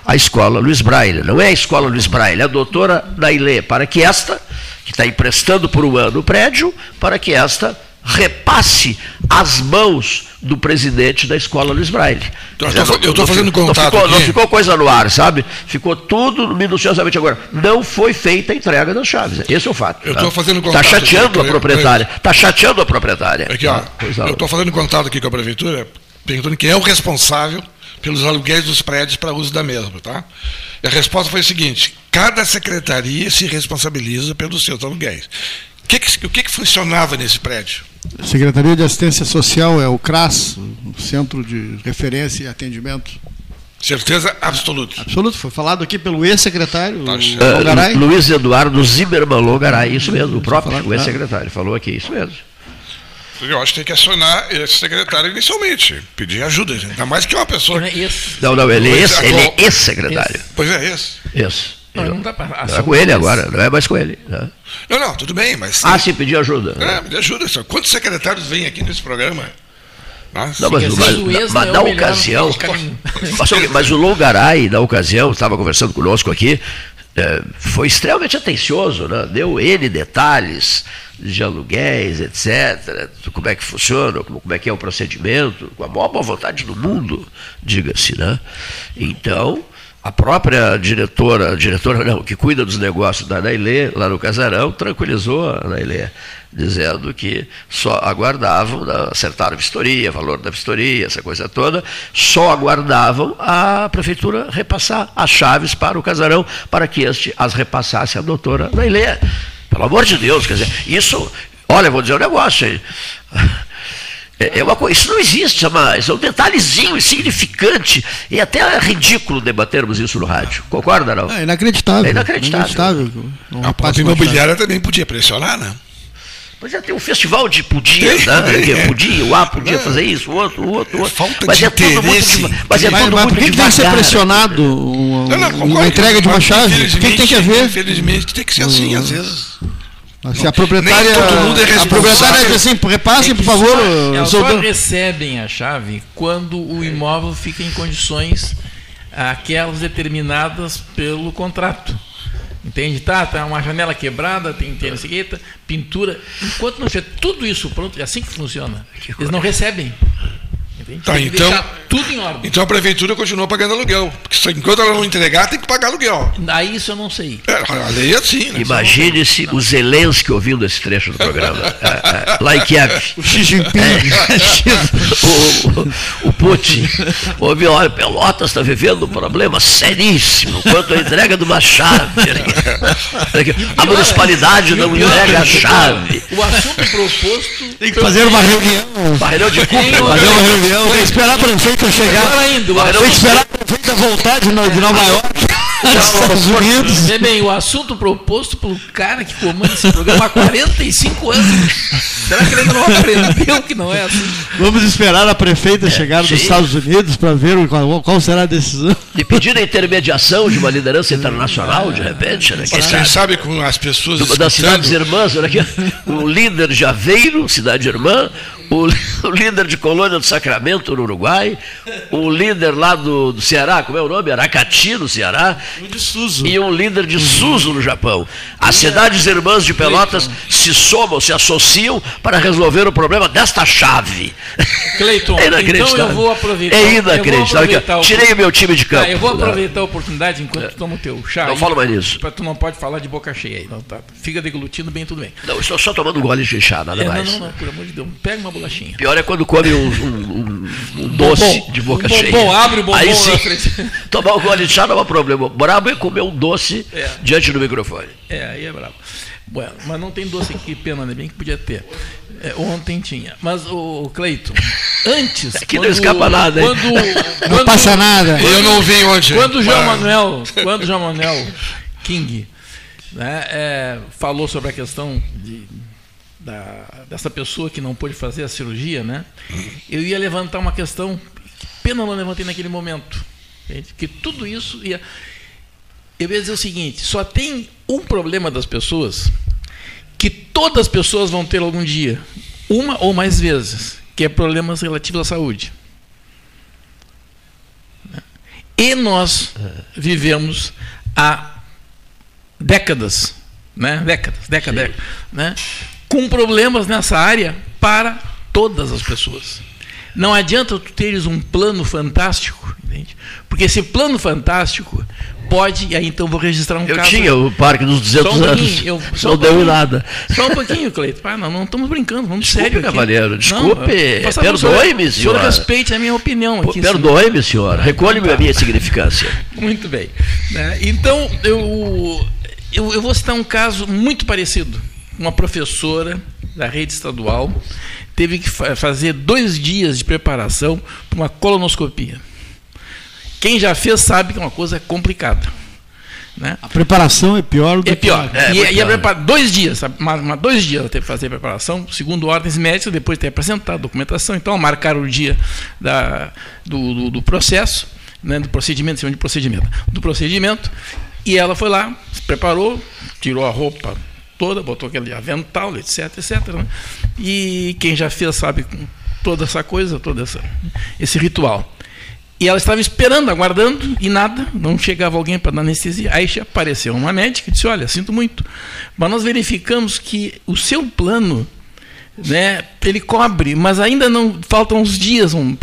à escola Luiz Braille. Não é a escola Luiz Braille, é a doutora Nailê, para que esta, que está emprestando por um ano o prédio, para que esta repasse as mãos do presidente da escola Luiz Braille. Então, eu não fazendo ficou- contato Não ficou, não ficou coisa no ar, sabe? Ficou tudo minuciosamente agora. Não foi feita a entrega das chaves. Esse é o fato. Eu tá? tô fazendo Está contato chateando aqui, a proprietária. Está chateando a proprietária. Aqui, ó, Tá? Não. eu estou fazendo contato aqui com a prefeitura, perguntando quem é o responsável pelos aluguéis dos prédios para uso da mesma, tá? E a resposta foi a seguinte: cada secretaria se responsabiliza pelos seus aluguéis. O que, que- o que, que funcionava nesse prédio? Secretaria de Assistência Social é o CRAS, o Centro de Referência e Atendimento. Certeza absoluta. Absoluto, foi falado aqui pelo ex-secretário Tá. Lu- Luiz Eduardo Zimmermann Logaray, isso mesmo, o próprio o ex-secretário, falou aqui, isso mesmo. Eu acho que tem que acionar esse secretário inicialmente, pedir ajuda, ainda mais que uma pessoa. Não é esse. Não, não, ele é é, ele é ex-secretário. Pois é, esse. Isso. Não, ele Não, tá pra- não é com ele agora, não é mais com ele. né? Não, não, tudo bem, mas. Ah, sim, pedir ajuda. É, me ajuda. só. Quantos secretários vêm aqui nesse programa? Nossa. Não, mas, mas- o ex mas é na ocasião. Mas, mas o Longaray, na ocasião, estava conversando conosco aqui, eh, foi extremamente atencioso, né? deu N detalhes de aluguéis, etc., como é que funciona, como, como é que é o procedimento, com a maior boa vontade do mundo, diga-se. Né? Então, a própria diretora, diretora não, que cuida dos negócios da Nailê, lá no Casarão, tranquilizou a Nailê, dizendo que só aguardavam, acertaram a vistoria, valor da vistoria, essa coisa toda, só aguardavam a prefeitura repassar as chaves para o Casarão, para que este as repassasse à doutora Nailê. Pelo amor de Deus, quer dizer, isso, olha, vou dizer um negócio aí. É, é uma coisa, isso não existe mais, é um detalhezinho insignificante e até ridículo debatermos isso no rádio. Concorda, não? É inacreditável. É inacreditável. inacreditável. A própria imobiliária também podia pressionar, né? Pois é, tem um festival de podia, né? É. Podia, o A podia fazer isso, o outro, o outro, o outro. Falta mas de é tudo muito interesse. deva- Mas é Mas, tudo mas por muito que, que tem que ser pressionado uma, Não, não, uma entrega de uma mas chave? O que, tem que haver? Infelizmente tem que ser assim, às vezes. Se a proprietária. Nem todo mundo é a proprietária diz responsável. assim, repassem, É por favor, só- elas só dono. recebem a chave quando o imóvel fica em condições aquelas determinadas pelo contrato. Entende? Tá, tá uma janela quebrada, tem, quê, tá, pintura. Enquanto não tiver tudo isso pronto, é assim que funciona. Eles não recebem. Entende? Tá, tem que então- tudo em ordem. Então a prefeitura continua pagando aluguel. Porque enquanto ela não entregar, tem que pagar aluguel. Aí isso eu não sei. É, a lei é assim, né? Imagine-se o Zelensky ouvindo esse trecho do programa. É, é, Kiev. O Xi Jinping. o, o, o Putin. Ouviu, olha, Pelotas está vivendo um problema seríssimo quanto à entrega de uma chave. A municipalidade não entrega a chave. O assunto proposto. Tem que fazer uma reunião. Barreirão de Tem Cuba. uma- Fazer uma reunião. Tem que esperar a prefeita chegar. Tem que esperar a prefeita voltar de No- de Nova York. dos Estados Unidos. Vê bem, o assunto proposto pelo cara que comanda esse programa há 45 anos. Será que ele ainda não aprendeu que não é assim? Vamos esperar a prefeita chegar dos. Estados Unidos para ver qual, qual será a decisão. E pedir a intermediação de uma liderança internacional, de repente, né? Quem sabe? sabe com as pessoas Do- das cidades irmãs, olha aqui, o líder de Aveiro, cidade irmã, o, o líder de Colônia do Sacramento, no Uruguai, o líder lá do, do Ceará, como é o nome? Aracati, no Ceará, De Suzu. e um líder de Suzu, no Japão. As cidades irmãs de Pelotas se somam, se associam para resolver o problema desta chave. Cleiton, É então eu vou aproveitar. É inacreditável. aproveitar Tirei o meu time de campo. Tá, eu vou aproveitar a oportunidade enquanto tu toma o teu chá. Não aí, fala mais nisso. Tu não pode falar de boca cheia aí. Não, tá. Fica deglutindo bem, tudo bem. Não, estou só tomando um gole de chá, nada É, não, mais. não, não, por amor de Deus. Pega uma bolachinha. Pior é quando come um, um- um- um doce Bombom. de boca Um bombom, cheia. abre o bombom Aí na sim, frente. tomar um gole de chá não é problema. Brabo é comer um doce É. diante do microfone. É, aí é bravo. Bueno, mas não tem doce aqui, pena, né? Bem que podia ter. É, ontem tinha. Mas, o Cleiton, antes. Aqui não escapa nada, hein? Quando, Não quando- passa nada. eu não vim ontem. Quando o João Ah, Manuel, quando o João Manuel King né, é, falou sobre a questão de, da- dessa pessoa que não pôde fazer a cirurgia, né, eu ia levantar uma questão que pena eu não levantei naquele momento. entende? Que tudo isso ia. Eu ia dizer o seguinte: só tem um problema das pessoas que todas as pessoas vão ter algum dia, uma ou mais vezes, que é problemas relativos à saúde. E nós vivemos há décadas, né? décadas, décadas, décadas, né? Com problemas nessa área para todas as pessoas. Não adianta tu teres um plano fantástico, entende? Porque esse plano fantástico pode, e aí então vou registrar um Eu caso. tinha o parque dos 200 Só um anos. eu- só não um deu nada. Só um pouquinho, Cleito. Ah, não, não estamos brincando, vamos Desculpe, sério. aqui. cavalheiro, desculpe, perdoe-me, o senhor. senhor. respeite a minha opinião aqui. Perdoe-me, senhor. Recolhe-me a minha significância. Muito bem. né? Então, eu, eu, eu vou citar um caso muito parecido. Uma professora da rede estadual teve que fa- fazer dois dias de preparação para uma colonoscopia. Quem já fez sabe que é uma coisa complicada. Né? A preparação é pior do É que pior. É, e, e a pior. prepara- dois dias? Mas, mas dois dias ela teve que fazer a preparação, segundo ordens médicas, depois de ter apresentado a documentação. Então, marcaram o dia da, do, do- do processo, né, do procedimento, de procedimento, do procedimento, e ela foi lá, se preparou, tirou a roupa toda, botou aquele avental, etc, etc. né? E quem já fez sabe toda essa coisa, todo essa, esse ritual. E ela estava esperando, aguardando, e nada, não chegava alguém para dar anestesia. Aí apareceu uma médica e disse: Olha, sinto muito, mas nós verificamos que o seu plano, né, ele cobre, mas ainda não faltam uns dias um,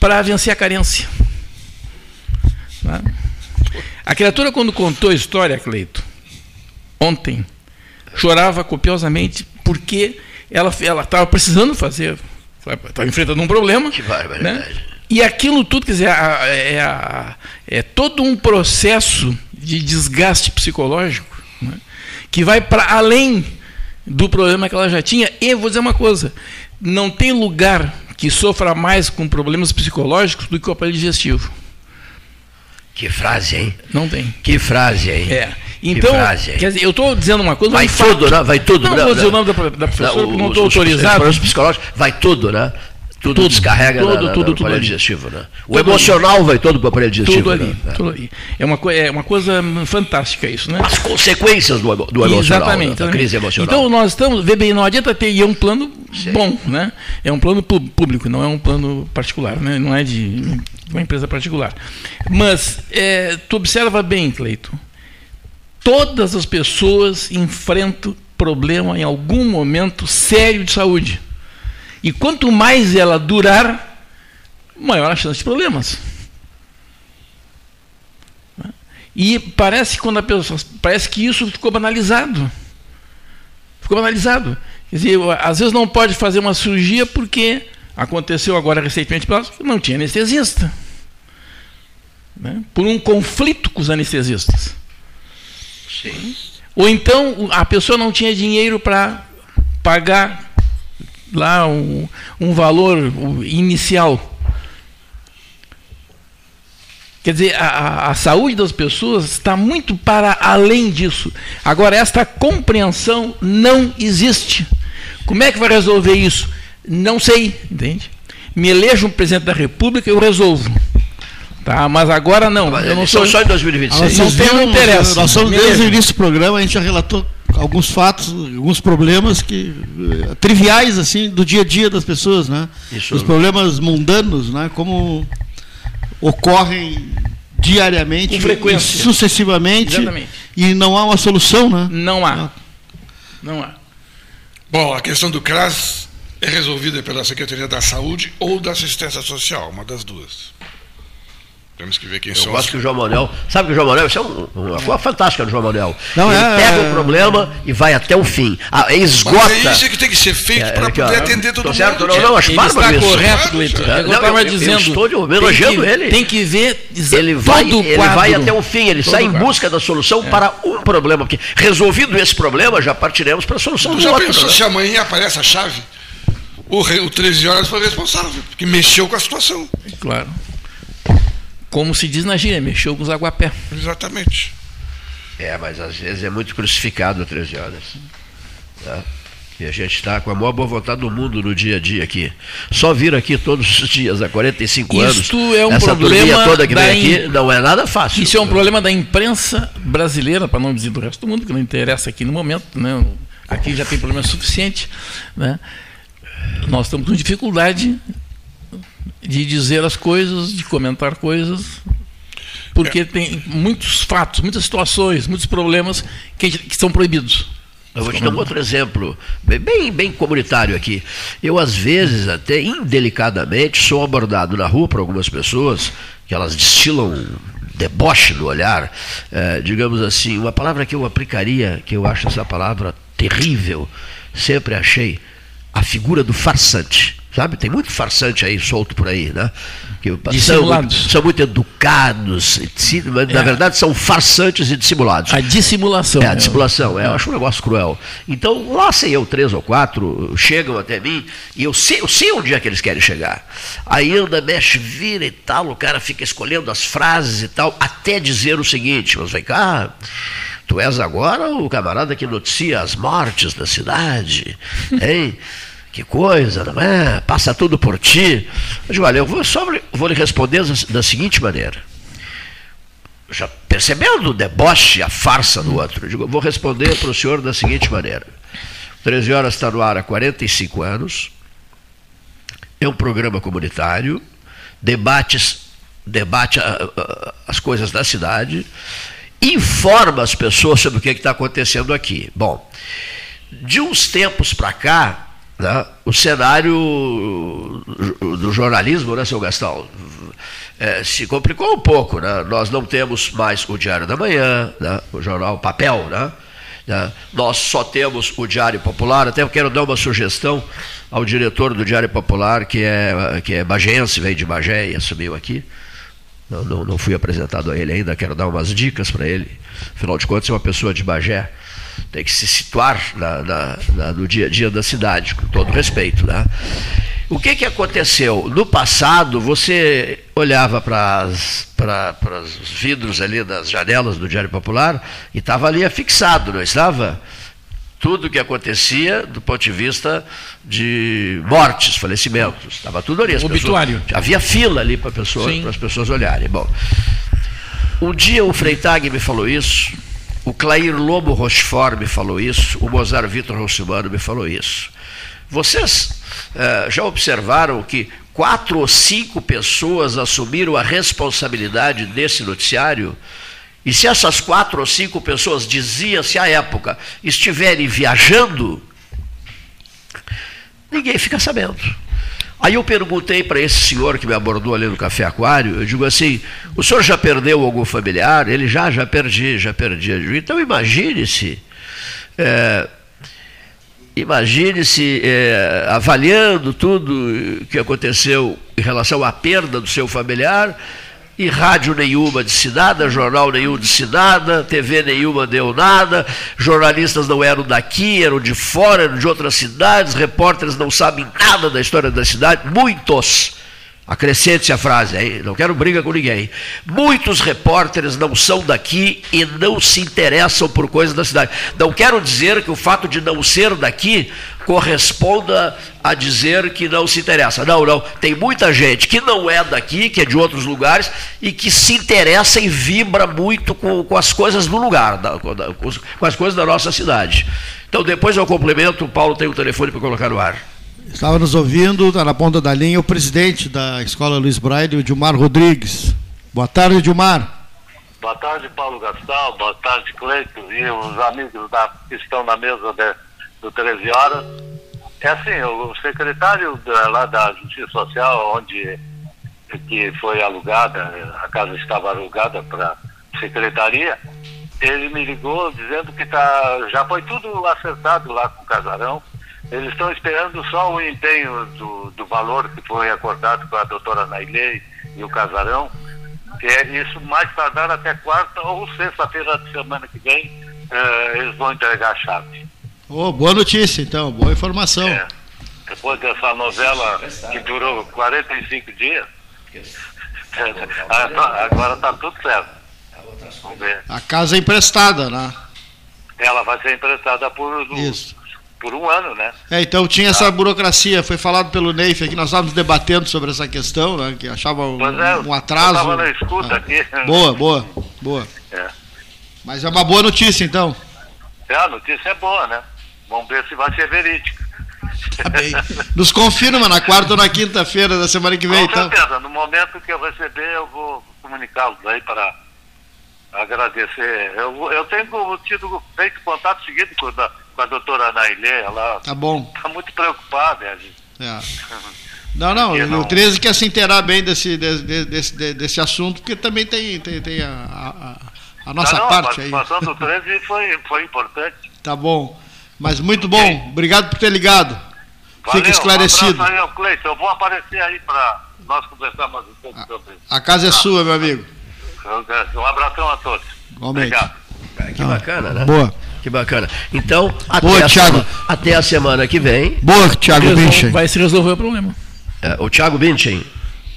para vencer a carência. Né? A criatura, quando contou a história, Cleito, ontem, chorava copiosamente porque ela estava precisando fazer, estava enfrentando um problema. Que barbaridade. Né? E aquilo tudo, quer dizer, é, é todo um processo de desgaste psicológico né? que vai para além do problema que ela já tinha. E vou dizer uma coisa: não tem lugar que sofra mais com problemas psicológicos do que o aparelho digestivo. Que frase, hein? Não tem. Que frase, hein? É. Então, quer dizer, eu estou dizendo uma coisa. Vai tudo, né? Vai tudo. Não, né? vou dizer o nome da, da professora, Não, não estou autorizado. Os psicológicos, vai tudo, né? Tudo, Tudo, descarrega tudo, na, na, tudo, no tudo ali. digestivo, né? O emocional vai todo para o aparelho digestivo. Tudo ali, né? tudo ali. É uma, é uma coisa fantástica isso, né? As consequências do, do emocional, Exatamente. né? da crise emocional. Então nós estamos, bem, não adianta ter, e é um plano bom, né? É um plano público, não é um plano particular, né? Não é de uma empresa particular. Mas é, tu observa bem, Cleito, todas as pessoas enfrentam problema em algum momento sério de saúde. E quanto mais ela durar, maior a chance de problemas. E parece que quando a pessoa, parece que isso ficou banalizado. Ficou banalizado. Quer dizer, às vezes não pode fazer uma cirurgia porque aconteceu agora recentemente, não tinha anestesista. Né? Por um conflito com os anestesistas. Sim. Ou então a pessoa não tinha dinheiro para pagar lá um, um valor inicial. Quer dizer, a, a, saúde das pessoas está muito para além disso. Agora, esta compreensão não existe. Como é que vai resolver isso? Não sei, entende? Me elejo um presidente da República, eu resolvo. Tá, mas agora não. Mas eu não sou sou só em 2026. Nós Não somos, tem, não interessa. Nós somos desde o início do programa, a gente já relatou alguns fatos, alguns problemas que eh, triviais assim do dia a dia das pessoas, né? Isso. Os problemas mundanos, né? Como ocorrem diariamente, Com frequência. sucessivamente, Exatamente. e não há uma solução, né? Não há. Não há. Bom, a questão do CRAS é resolvida pela Secretaria da Saúde ou da Assistência Social, uma das duas. Temos que ver quem Eu são gosto os que o João Manuel. Sabe que o João Manuel, isso é um- uma coisa fantástica do João Manuel. Não, Ele é- pega é- o problema e vai até o fim. Ah, esgota. Mas é isso que tem que ser feito É, para ó, poder atender todo mundo. certo, não, não, acho Ele está isso. correto, Cleiton. É, É o eu não, eu- eu dizendo. estou Tem elogiando que- ele. Tem que ver Ele vai, todo o ele quadro. vai até o fim, ele Todo sai em o quadro. busca da solução para um problema. Porque resolvido esse problema, já partiremos para a solução Tu do já outro. pensou né? se amanhã aparece a chave? O, o 13 horas foi responsável, porque mexeu com a situação. Claro. Como se diz na gíria, mexeu com os aguapé. Exatamente. É, mas às vezes é muito crucificado 13 horas. Tá? E a gente está com a maior boa vontade do mundo no dia a dia aqui. Só vir aqui todos os dias, há 45 anos. Isto é um essa problema toda que vem in- aqui não é nada fácil. Isso é um problema da imprensa brasileira, para não dizer do resto do mundo, que não interessa aqui no momento. Né? Aqui já tem problema suficiente. Né? Nós estamos com dificuldade de dizer as coisas, de comentar coisas, porque tem muitos fatos, muitas situações, muitos problemas que, gente- que são proibidos. Eu vou te dar um outro exemplo, bem- bem, comunitário aqui. Eu, às vezes, até indelicadamente, sou abordado na rua por algumas pessoas que elas destilam deboche no olhar. eh, digamos assim, uma palavra que eu aplicaria, que eu acho essa palavra terrível, sempre achei, a figura do farsante. Sabe, tem muito farsante aí solto por aí, né? Que são, são muito educados, mas na É. verdade são farsantes e dissimulados. A dissimulação. É, a né? dissimulação, é, eu acho um negócio cruel. Então, lá sei eu, três ou quatro, chegam até mim, e eu sei, eu sei onde é que eles querem chegar. Aí anda, mexe, vira e tal, o cara fica escolhendo as frases e tal, até dizer o seguinte, mas vem cá, tu és agora o camarada que noticia as mortes da cidade, hein? Que coisa, não é? Passa tudo por ti. Eu digo, olha, eu vou, só vou lhe responder da- seguinte maneira já percebendo o deboche, a farsa do outro, eu digo, eu vou responder para o senhor da seguinte maneira. 13 horas está no ar há 45 anos, é um programa comunitário, debates, debate ah, ah, as coisas da cidade, informa as pessoas sobre o que está acontecendo aqui. Bom, de uns tempos para cá, né, o cenário do jornalismo, né, seu Gastão, é, se complicou um pouco. Né? Nós não temos mais o Diário da Manhã, né? o jornal papel, né? né? Nós só temos o Diário Popular. Até quero dar uma sugestão ao diretor do Diário Popular, que é, que é bagense, veio de Bagé e assumiu aqui. Não, não, não fui apresentado a ele ainda, quero dar umas dicas para ele. Afinal de contas, é uma pessoa de Bagé tem que se situar na, na, na, no dia a dia da cidade, com todo respeito. Né? O que, que aconteceu? No passado, você olhava para os vidros ali das janelas do Diário Popular e estava ali afixado, não estava? Tudo o que acontecia do ponto de vista de mortes, falecimentos. Estava tudo ali. Obituário. Pessoas, havia fila ali para pessoas, as pessoas olharem. Bom, um dia o Freitag me falou isso, o Clair Lobo Rochefort me falou isso, o Mozart Vitor Rossumano me falou isso. Vocês eh, já observaram que quatro ou cinco pessoas assumiram a responsabilidade desse noticiário? E se essas quatro ou cinco pessoas, dizia-se à época, estiverem viajando, ninguém fica sabendo. Aí eu perguntei para esse senhor que me abordou ali no Café Aquário, eu digo assim, o senhor já perdeu algum familiar? Ele já, já perdi, já perdi. Então imagine-se, é, imagine-se é, avaliando tudo que aconteceu em relação à perda do seu familiar, e rádio nenhuma disse nada, jornal nenhum disse nada, TV nenhuma deu nada, jornalistas não eram daqui, eram de fora, eram de outras cidades, repórteres não sabem nada da história da cidade, muitos. Acrescente-se a frase, hein? não quero briga com ninguém. Muitos repórteres não são daqui e não se interessam por coisas da cidade. Não quero dizer que o fato de não ser daqui corresponda a dizer que não se interessa. Não, não. Tem muita gente que não é daqui, que é de outros lugares, e que se interessa e vibra muito com, com as coisas do lugar, com as coisas da nossa cidade. Então, depois eu complemento, o Paulo tem o telefone para colocar no ar. Estava nos ouvindo, está na ponta da linha, o presidente da Escola Luiz Braille, o Dilmar Rodrigues. Boa tarde, Dilmar. Boa tarde, Paulo Gastal. Boa tarde, Cleiton e os amigos da, que estão na mesa de, do 13 Horas. É assim, o secretário da, lá da Justiça Social, onde que foi alugada, a casa estava alugada para secretaria, ele me ligou dizendo que tá, já foi tudo acertado lá com o casarão eles estão esperando só o empenho do, do valor que foi acordado com a doutora Nailei e o Casarão, que é isso mais tardar até quarta ou sexta-feira da semana que vem, eh, eles vão entregar a chave. Oh, boa notícia, então, boa informação. É. Depois dessa novela que durou 45 dias, agora está tudo certo. Vamos ver. A casa é emprestada, né? Ela vai ser emprestada por. Isso por um ano, né? É, então tinha essa ah. burocracia, foi falado pelo Neif aqui, nós estávamos debatendo sobre essa questão, né, que achava um, é, um atraso. Estava na escuta ah. aqui. Boa, boa, boa. É. Mas é uma boa notícia, então. É, a notícia é boa, né? Vamos ver se vai ser verídica. Tá bem. Nos confirma na quarta ou na quinta-feira da semana que vem, Com então. certeza, no momento que eu receber, eu vou comunicá-los aí para agradecer. Eu, eu tenho tido feito contato seguido com a com a doutora Nailê, ela tá bom. Tá muito preocupada. É. Não, não, não, o 13 quer se inteirar bem desse, desse, desse, desse assunto, porque também tem, tem, tem a, a, a nossa não, parte aí. A participação do 13 foi, foi importante. Tá bom. Mas muito bom, obrigado por ter ligado. Valeu, Fica esclarecido. Um aí, Cleiton. Eu vou aparecer aí para nós conversarmos um pouco sobre isso. A casa é tá. sua, meu amigo. Um abração a todos. Igualmente. Obrigado. Que bacana, né? Boa. Que bacana. Então, até, Boa, a, Thiago. até a semana que vem. Boa, Thiago Binchen. Vai se resolver o problema. É, o Thiago Binchen.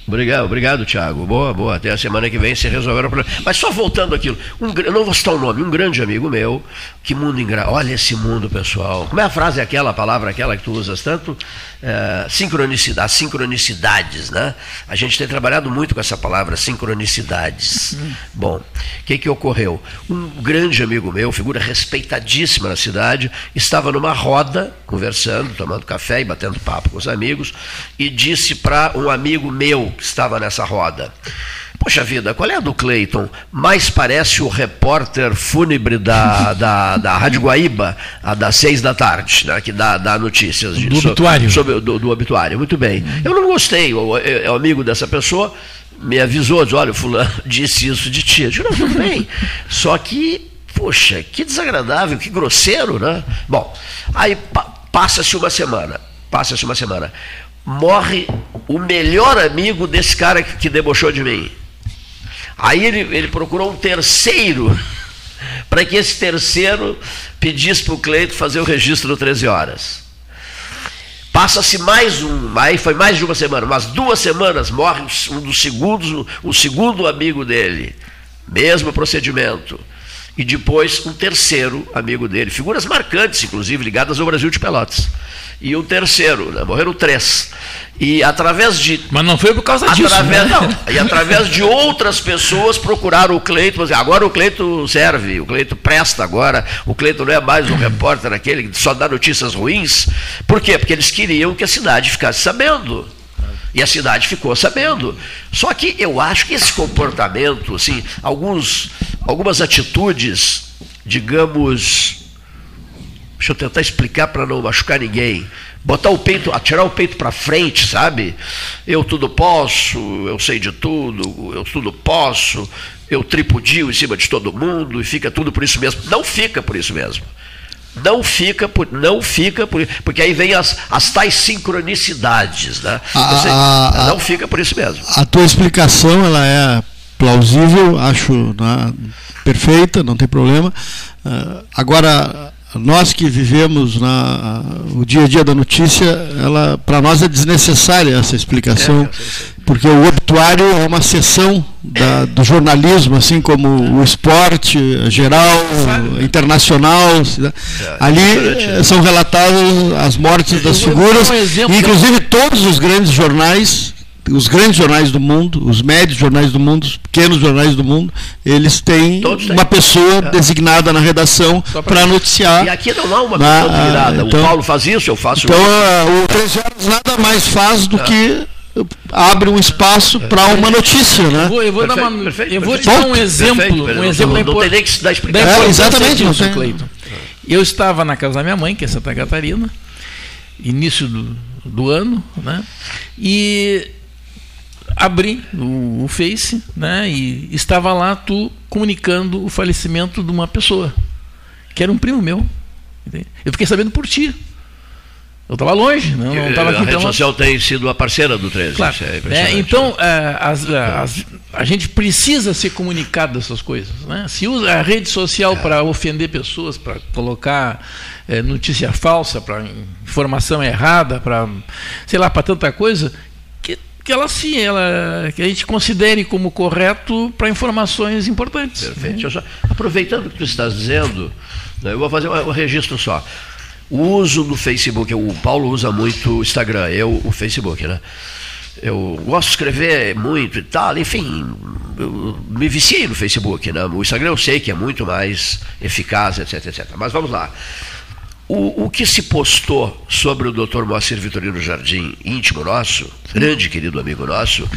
Obrigado, obrigado, Thiago. Boa, boa. Até a semana que vem se resolver o problema. Mas só voltando aquilo, um, eu não vou citar o nome, um grande amigo meu, que mundo ingrato. Olha esse mundo, pessoal. Como é a frase aquela, a palavra aquela que tu usas tanto? é, sincronicidade, sincronicidades, né? A gente tem trabalhado muito com essa palavra, sincronicidades. Uhum. Bom, o que, que ocorreu? Um grande amigo meu, figura respeitadíssima na cidade, estava numa roda, conversando, tomando café e batendo papo com os amigos, e disse para um amigo meu estava nessa roda: Poxa vida, qual é a do Cleiton? Mais parece o repórter fúnebre da, da, da Rádio Guaíba, a das seis da tarde, né, que dá, dá notícias do obituário. Sobre, do, do, obituário. Muito bem. Eu não gostei, é o amigo dessa pessoa me avisou, disse, olha, o fulano disse isso de ti. Eu disse, não, tudo bem. Só que, poxa, que desagradável, que grosseiro, né? Bom, aí pa passa-se uma semana, passa-se uma semana. Morre o melhor amigo desse cara que, que debochou de mim. Aí ele, ele procurou um terceiro, para que esse terceiro pedisse para o Cleito fazer o registro no 13 horas. Passa-se mais um, aí foi mais de uma semana, mas duas semanas morre um dos segundos, o segundo amigo dele, mesmo procedimento. E depois um terceiro amigo dele, figuras marcantes, inclusive, ligadas ao Brasil de Pelotas. E um terceiro, né? morreram três. E através de. Mas não foi por causa através, disso. Né? Não, e através de outras pessoas procuraram o Cleito. Agora o Cleito serve, o Cleito presta agora. O Cleito não é mais um repórter aquele que só dá notícias ruins. Por quê? Porque eles queriam que a cidade ficasse sabendo. E a cidade ficou sabendo. Só que eu acho que esse comportamento, assim, alguns, algumas atitudes, digamos. Deixa eu tentar explicar para não machucar ninguém botar o peito, atirar o peito para frente, sabe? Eu tudo posso, eu sei de tudo, eu tudo posso, eu tripudio em cima de todo mundo e fica tudo por isso mesmo. Não fica por isso mesmo. Não fica por, não fica por, porque aí vem as, as tais sincronicidades, né? A, a, não fica por isso mesmo. A tua explicação ela é plausível, acho né, perfeita, não tem problema. Uh, agora nós que vivemos na, o dia a dia da notícia, ela para nós é desnecessária essa explicação, é, porque o obituário é uma seção da, do jornalismo, assim como o esporte geral, internacional. É, Ali é são relatadas as mortes das figuras, inclusive todos os grandes jornais os grandes jornais do mundo, os médios jornais do mundo, os pequenos jornais do mundo, eles têm uma pessoa é. designada na redação para noticiar. E aqui não há uma na, pessoa designada. Então, o Paulo faz isso, eu faço então, isso. Então, o 13 horas nada mais faz do é. que abre um espaço para uma notícia, né? Eu vou, eu vou, perfeito, dar, uma, perfeito, eu vou te dar um exemplo, perfeito, um exemplo não, não tem que dar explicação. É, exatamente, tem. Cleiton. Eu estava na casa da minha mãe, que é Santa Catarina, início do, do ano, né? E abri o, o Face, né? E estava lá tu comunicando o falecimento de uma pessoa, que era um primo meu. Entende? Eu fiquei sabendo por ti. Eu estava longe, não estava aqui. A rede social tem sido a parceira do 13. Claro. É é, então, é, as, as, a gente precisa ser comunicado dessas coisas. Né? Se usa a rede social para ofender pessoas, para colocar é, notícia falsa, para informação errada, para, sei lá, para tanta coisa, que ela sim, ela, que a gente considere como correto para informações importantes. Perfeito. Né? Só, aproveitando o que tu estás dizendo, né, eu vou fazer um, um registro só. O uso do Facebook, o Paulo usa muito o Instagram, eu o Facebook, né? Eu gosto de escrever muito e tal, enfim, eu me viciei no Facebook, né? O Instagram eu sei que é muito mais eficaz, etc, etc. Mas vamos lá. O, o que se postou sobre o Dr. Moacir Vitorino Jardim, íntimo nosso, grande querido amigo nosso,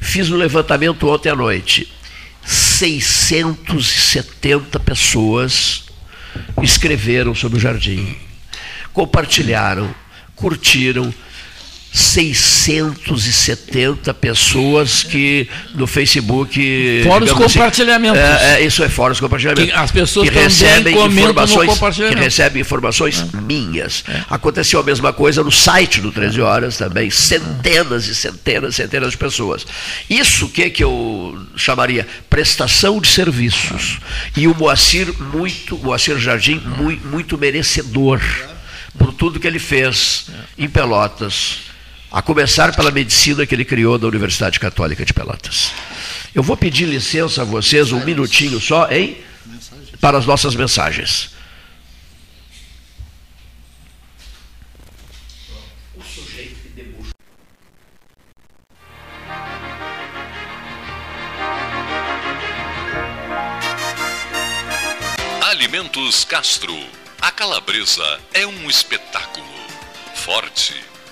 fiz um levantamento ontem à noite. 670 pessoas escreveram sobre o jardim, compartilharam, curtiram, 670 pessoas que no Facebook. Fora os assim, compartilhamentos. Assim, é, é, isso é fora os compartilhamentos. Que as pessoas que recebem informações, que recebem informações é. minhas. Aconteceu a mesma coisa no site do 13 Horas também. Centenas e centenas e centenas de pessoas. Isso que, que eu chamaria prestação de serviços. E o Moacir, muito, Moacir Jardim, muito, muito merecedor por tudo que ele fez em Pelotas a começar pela medicina que ele criou da Universidade Católica de Pelotas. Eu vou pedir licença a vocês um minutinho só, hein? Para as nossas mensagens. Alimentos Castro. A calabresa é um espetáculo. Forte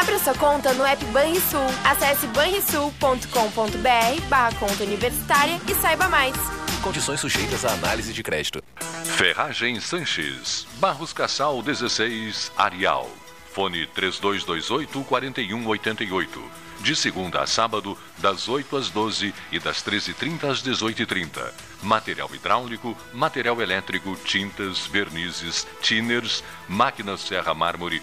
Abra sua conta no app Banrisul. Acesse banrisul.com.br barra conta universitária e saiba mais. Condições sujeitas à análise de crédito. Ferragem Sanches, Barros Cassal 16, Arial. Fone 3228 4188. De segunda a sábado, das 8 às 12 e das 13h30 às 18h30. Material hidráulico, material elétrico, tintas, vernizes, tinners, máquinas serra mármore,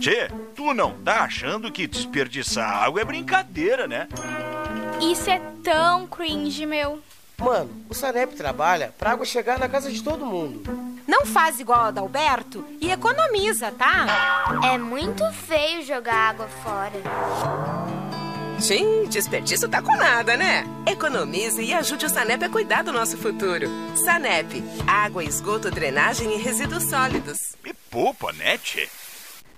Tchê, tu não tá achando que desperdiçar água é brincadeira, né? Isso é tão cringe, meu. Mano, o Sanep trabalha pra água chegar na casa de todo mundo. Não faz igual a Dalberto e economiza, tá? É muito feio jogar água fora. Sim, desperdício tá com nada, né? Economize e ajude o Sanep a cuidar do nosso futuro. Sanep, água, esgoto, drenagem e resíduos sólidos. Me poupa, né, tchê?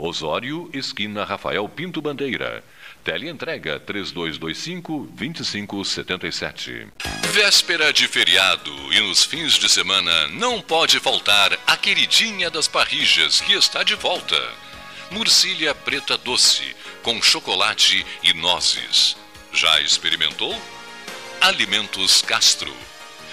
Osório, esquina Rafael Pinto Bandeira. Teleentrega 3225-2577. Véspera de feriado e nos fins de semana não pode faltar a queridinha das parrijas que está de volta. Murcilha preta doce, com chocolate e nozes. Já experimentou? Alimentos Castro.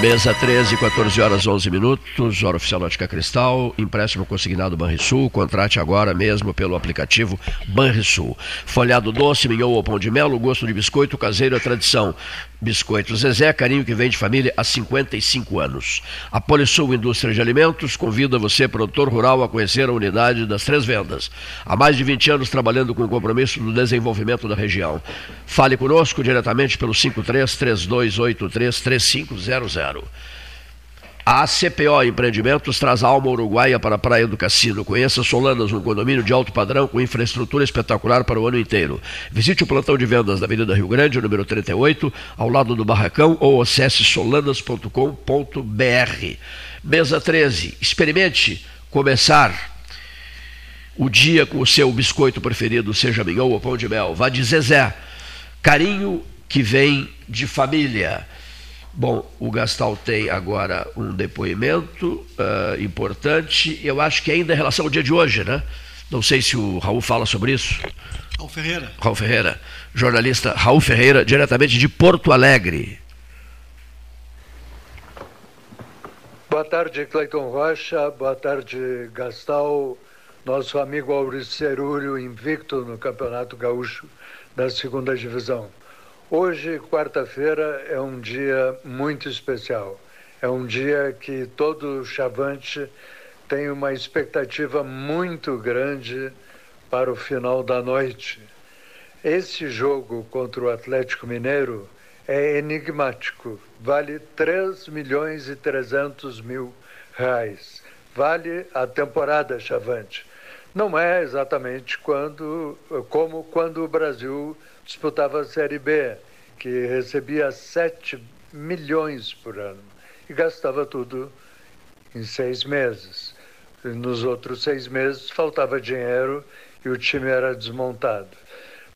Mesa 13, 14 horas 11 minutos, hora oficial Ótica Cristal, empréstimo consignado Banrisul, contrate agora mesmo pelo aplicativo Banrisul. Folhado doce, mignon ou pão de mel, gosto de biscoito caseiro é tradição. Biscoito Zezé, carinho que vem de família há 55 anos. A Polisul Indústria de Alimentos convida você, produtor rural, a conhecer a unidade das três vendas. Há mais de 20 anos trabalhando com o compromisso do desenvolvimento da região. Fale conosco diretamente pelo 5332833500. A CPO Empreendimentos traz a alma uruguaia para a Praia do Cassino. Conheça Solanas, um condomínio de alto padrão com infraestrutura espetacular para o ano inteiro. Visite o plantão de vendas da Avenida Rio Grande, número 38, ao lado do Barracão, ou acesse solanas.com.br. Mesa 13. Experimente começar o dia com o seu biscoito preferido, seja mignon ou pão de mel. Vá de Zezé. Carinho que vem de família. Bom, o Gastal tem agora um depoimento uh, importante, eu acho que ainda em relação ao dia de hoje, né? Não sei se o Raul fala sobre isso. Raul Ferreira. Raul Ferreira, jornalista Raul Ferreira, diretamente de Porto Alegre. Boa tarde, Cleiton Rocha. Boa tarde, Gastal. Nosso amigo Auricio Cerúlio, invicto no Campeonato Gaúcho da Segunda Divisão. Hoje, quarta-feira, é um dia muito especial. É um dia que todo chavante tem uma expectativa muito grande para o final da noite. Esse jogo contra o Atlético Mineiro é enigmático. Vale 3 milhões e 300 mil reais. Vale a temporada chavante não é exatamente quando, como quando o Brasil disputava a Série B, que recebia 7 milhões por ano e gastava tudo em seis meses. Nos outros seis meses faltava dinheiro e o time era desmontado.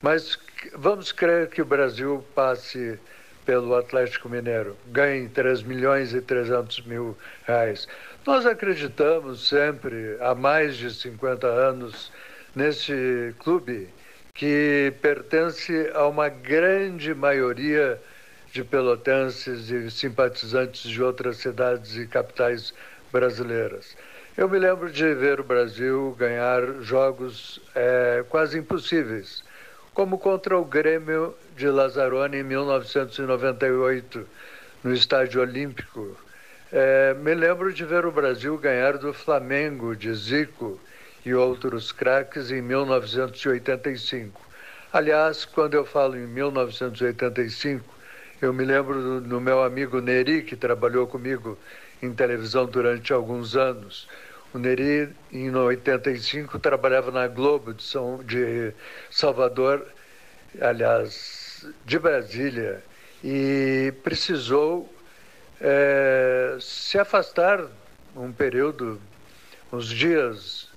Mas vamos crer que o Brasil passe pelo Atlético Mineiro, ganhe 3 milhões e 300 mil reais. Nós acreditamos sempre, há mais de 50 anos, nesse clube que pertence a uma grande maioria de pelotenses e simpatizantes de outras cidades e capitais brasileiras. Eu me lembro de ver o Brasil ganhar jogos é, quase impossíveis, como contra o Grêmio de Lazzaroni em 1998, no Estádio Olímpico, é, me lembro de ver o Brasil ganhar do Flamengo, de Zico e outros craques em 1985. Aliás, quando eu falo em 1985, eu me lembro do, meu amigo Neri, que trabalhou comigo em televisão durante alguns anos. O Neri, em 85, trabalhava na Globo de, São, de Salvador, aliás, de Brasília, e precisou é, se afastar um período, uns dias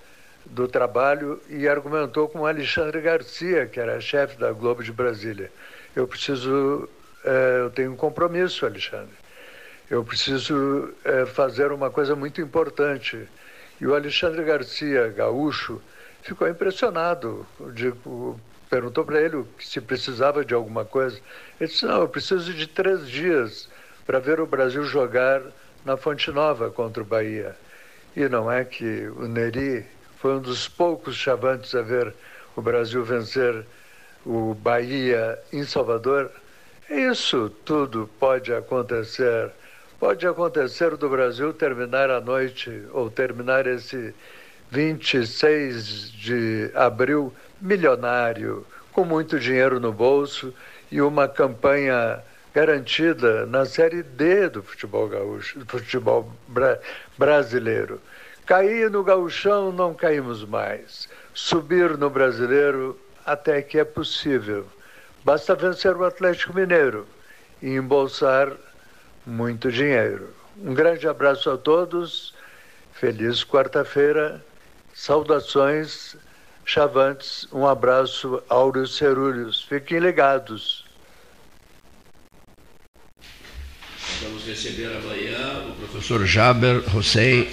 do trabalho e argumentou com Alexandre Garcia, que era chefe da Globo de Brasília. Eu preciso, é, eu tenho um compromisso, Alexandre. Eu preciso é, fazer uma coisa muito importante. E o Alexandre Garcia, gaúcho, ficou impressionado. Digo, perguntou para ele se precisava de alguma coisa. Ele disse: Não, eu preciso de três dias para ver o Brasil jogar na Fonte Nova contra o Bahia. E não é que o Neri foi um dos poucos chavantes a ver o Brasil vencer o Bahia em Salvador? Isso tudo pode acontecer. Pode acontecer do Brasil terminar a noite ou terminar esse 26 de abril milionário, com muito dinheiro no bolso e uma campanha garantida na Série D do futebol gaúcho, do futebol bra brasileiro. Cair no gauchão não caímos mais. Subir no brasileiro até que é possível. Basta vencer o Atlético Mineiro e embolsar muito dinheiro. Um grande abraço a todos. Feliz quarta-feira. Saudações, Chavantes. Um abraço, Áureo Cerúleos. Fiquem ligados. Vamos receber amanhã o professor Jaber Hussein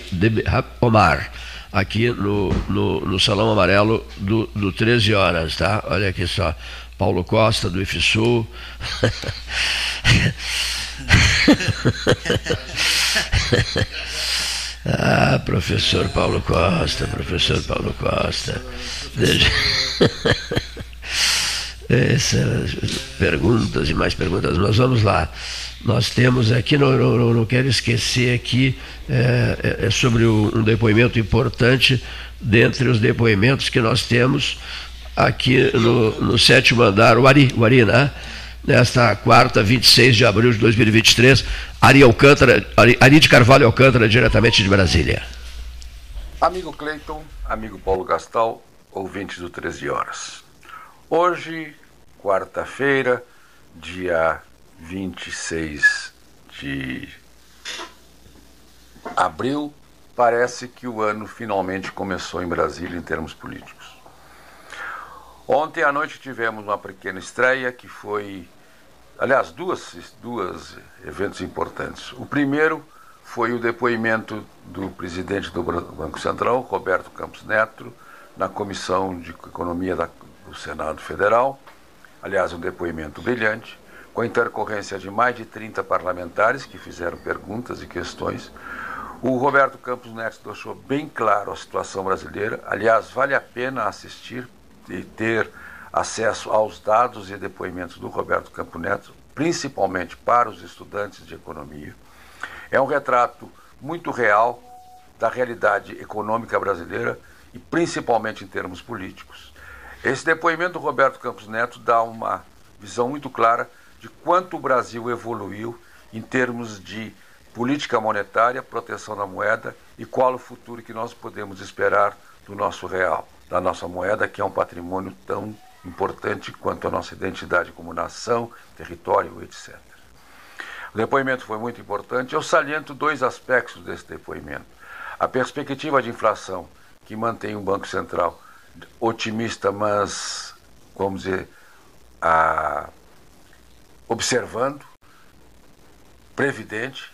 Omar, aqui no, no, no, Salão Amarelo do, do 13 horas, tá? Olha aqui só. Paulo Costa, do IFSU. ah, professor Paulo Costa, professor Paulo Costa. Deixa... Essas perguntas e mais perguntas, nós vamos lá. Nós temos aqui, não, não, não quero esquecer aqui, é, é, é sobre um depoimento importante dentre os depoimentos que nós temos aqui no, no sétimo andar, o Ari, o Ari, né? Nesta quarta, 26 de abril de 2023, Ari Alcântara, Ari, Ari de Carvalho Alcântara, diretamente de Brasília. Amigo Cleiton, amigo Paulo Gastal, ouvintes do 13 Horas. Hoje, quarta-feira, dia 26 de abril, parece que o ano finalmente começou em Brasília em termos políticos. Ontem à noite tivemos uma pequena estreia que foi, aliás, duas, duas eventos importantes. O primeiro foi o depoimento do presidente do Banco Central, Roberto Campos Neto, na Comissão de Economia do Senado Federal. Aliás, um depoimento brilhante com a intercorrência de mais de 30 parlamentares que fizeram perguntas e questões. O Roberto Campos Neto deixou bem claro a situação brasileira. Aliás, vale a pena assistir e ter acesso aos dados e depoimentos do Roberto Campos Neto, principalmente para os estudantes de economia. É um retrato muito real da realidade econômica brasileira e principalmente em termos políticos. Esse depoimento do Roberto Campos Neto dá uma visão muito clara de quanto o Brasil evoluiu em termos de política monetária, proteção da moeda e qual o futuro que nós podemos esperar do nosso real, da nossa moeda, que é um patrimônio tão importante quanto a nossa identidade como nação, território, etc. O depoimento foi muito importante. Eu saliento dois aspectos desse depoimento. A perspectiva de inflação, que mantém o Banco Central otimista, mas, vamos dizer, a, observando, previdente,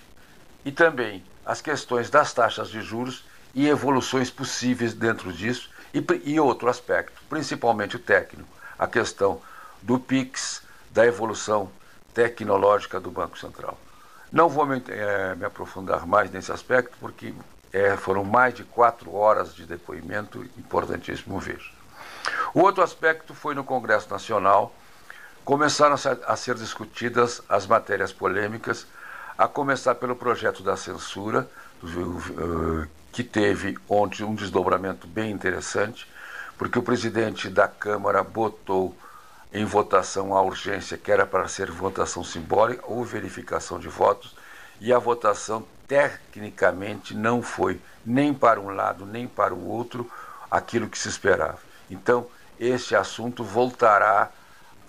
e também as questões das taxas de juros e evoluções possíveis dentro disso, e, e outro aspecto, principalmente o técnico, a questão do PIX, da evolução tecnológica do Banco Central. Não vou me, é, me aprofundar mais nesse aspecto, porque é, foram mais de quatro horas de depoimento, importantíssimo ver. O outro aspecto foi no Congresso Nacional, começaram a ser discutidas as matérias polêmicas, a começar pelo projeto da censura, que teve ontem um desdobramento bem interessante, porque o presidente da Câmara botou em votação a urgência, que era para ser votação simbólica ou verificação de votos, e a votação tecnicamente não foi nem para um lado nem para o outro aquilo que se esperava. Então, esse assunto voltará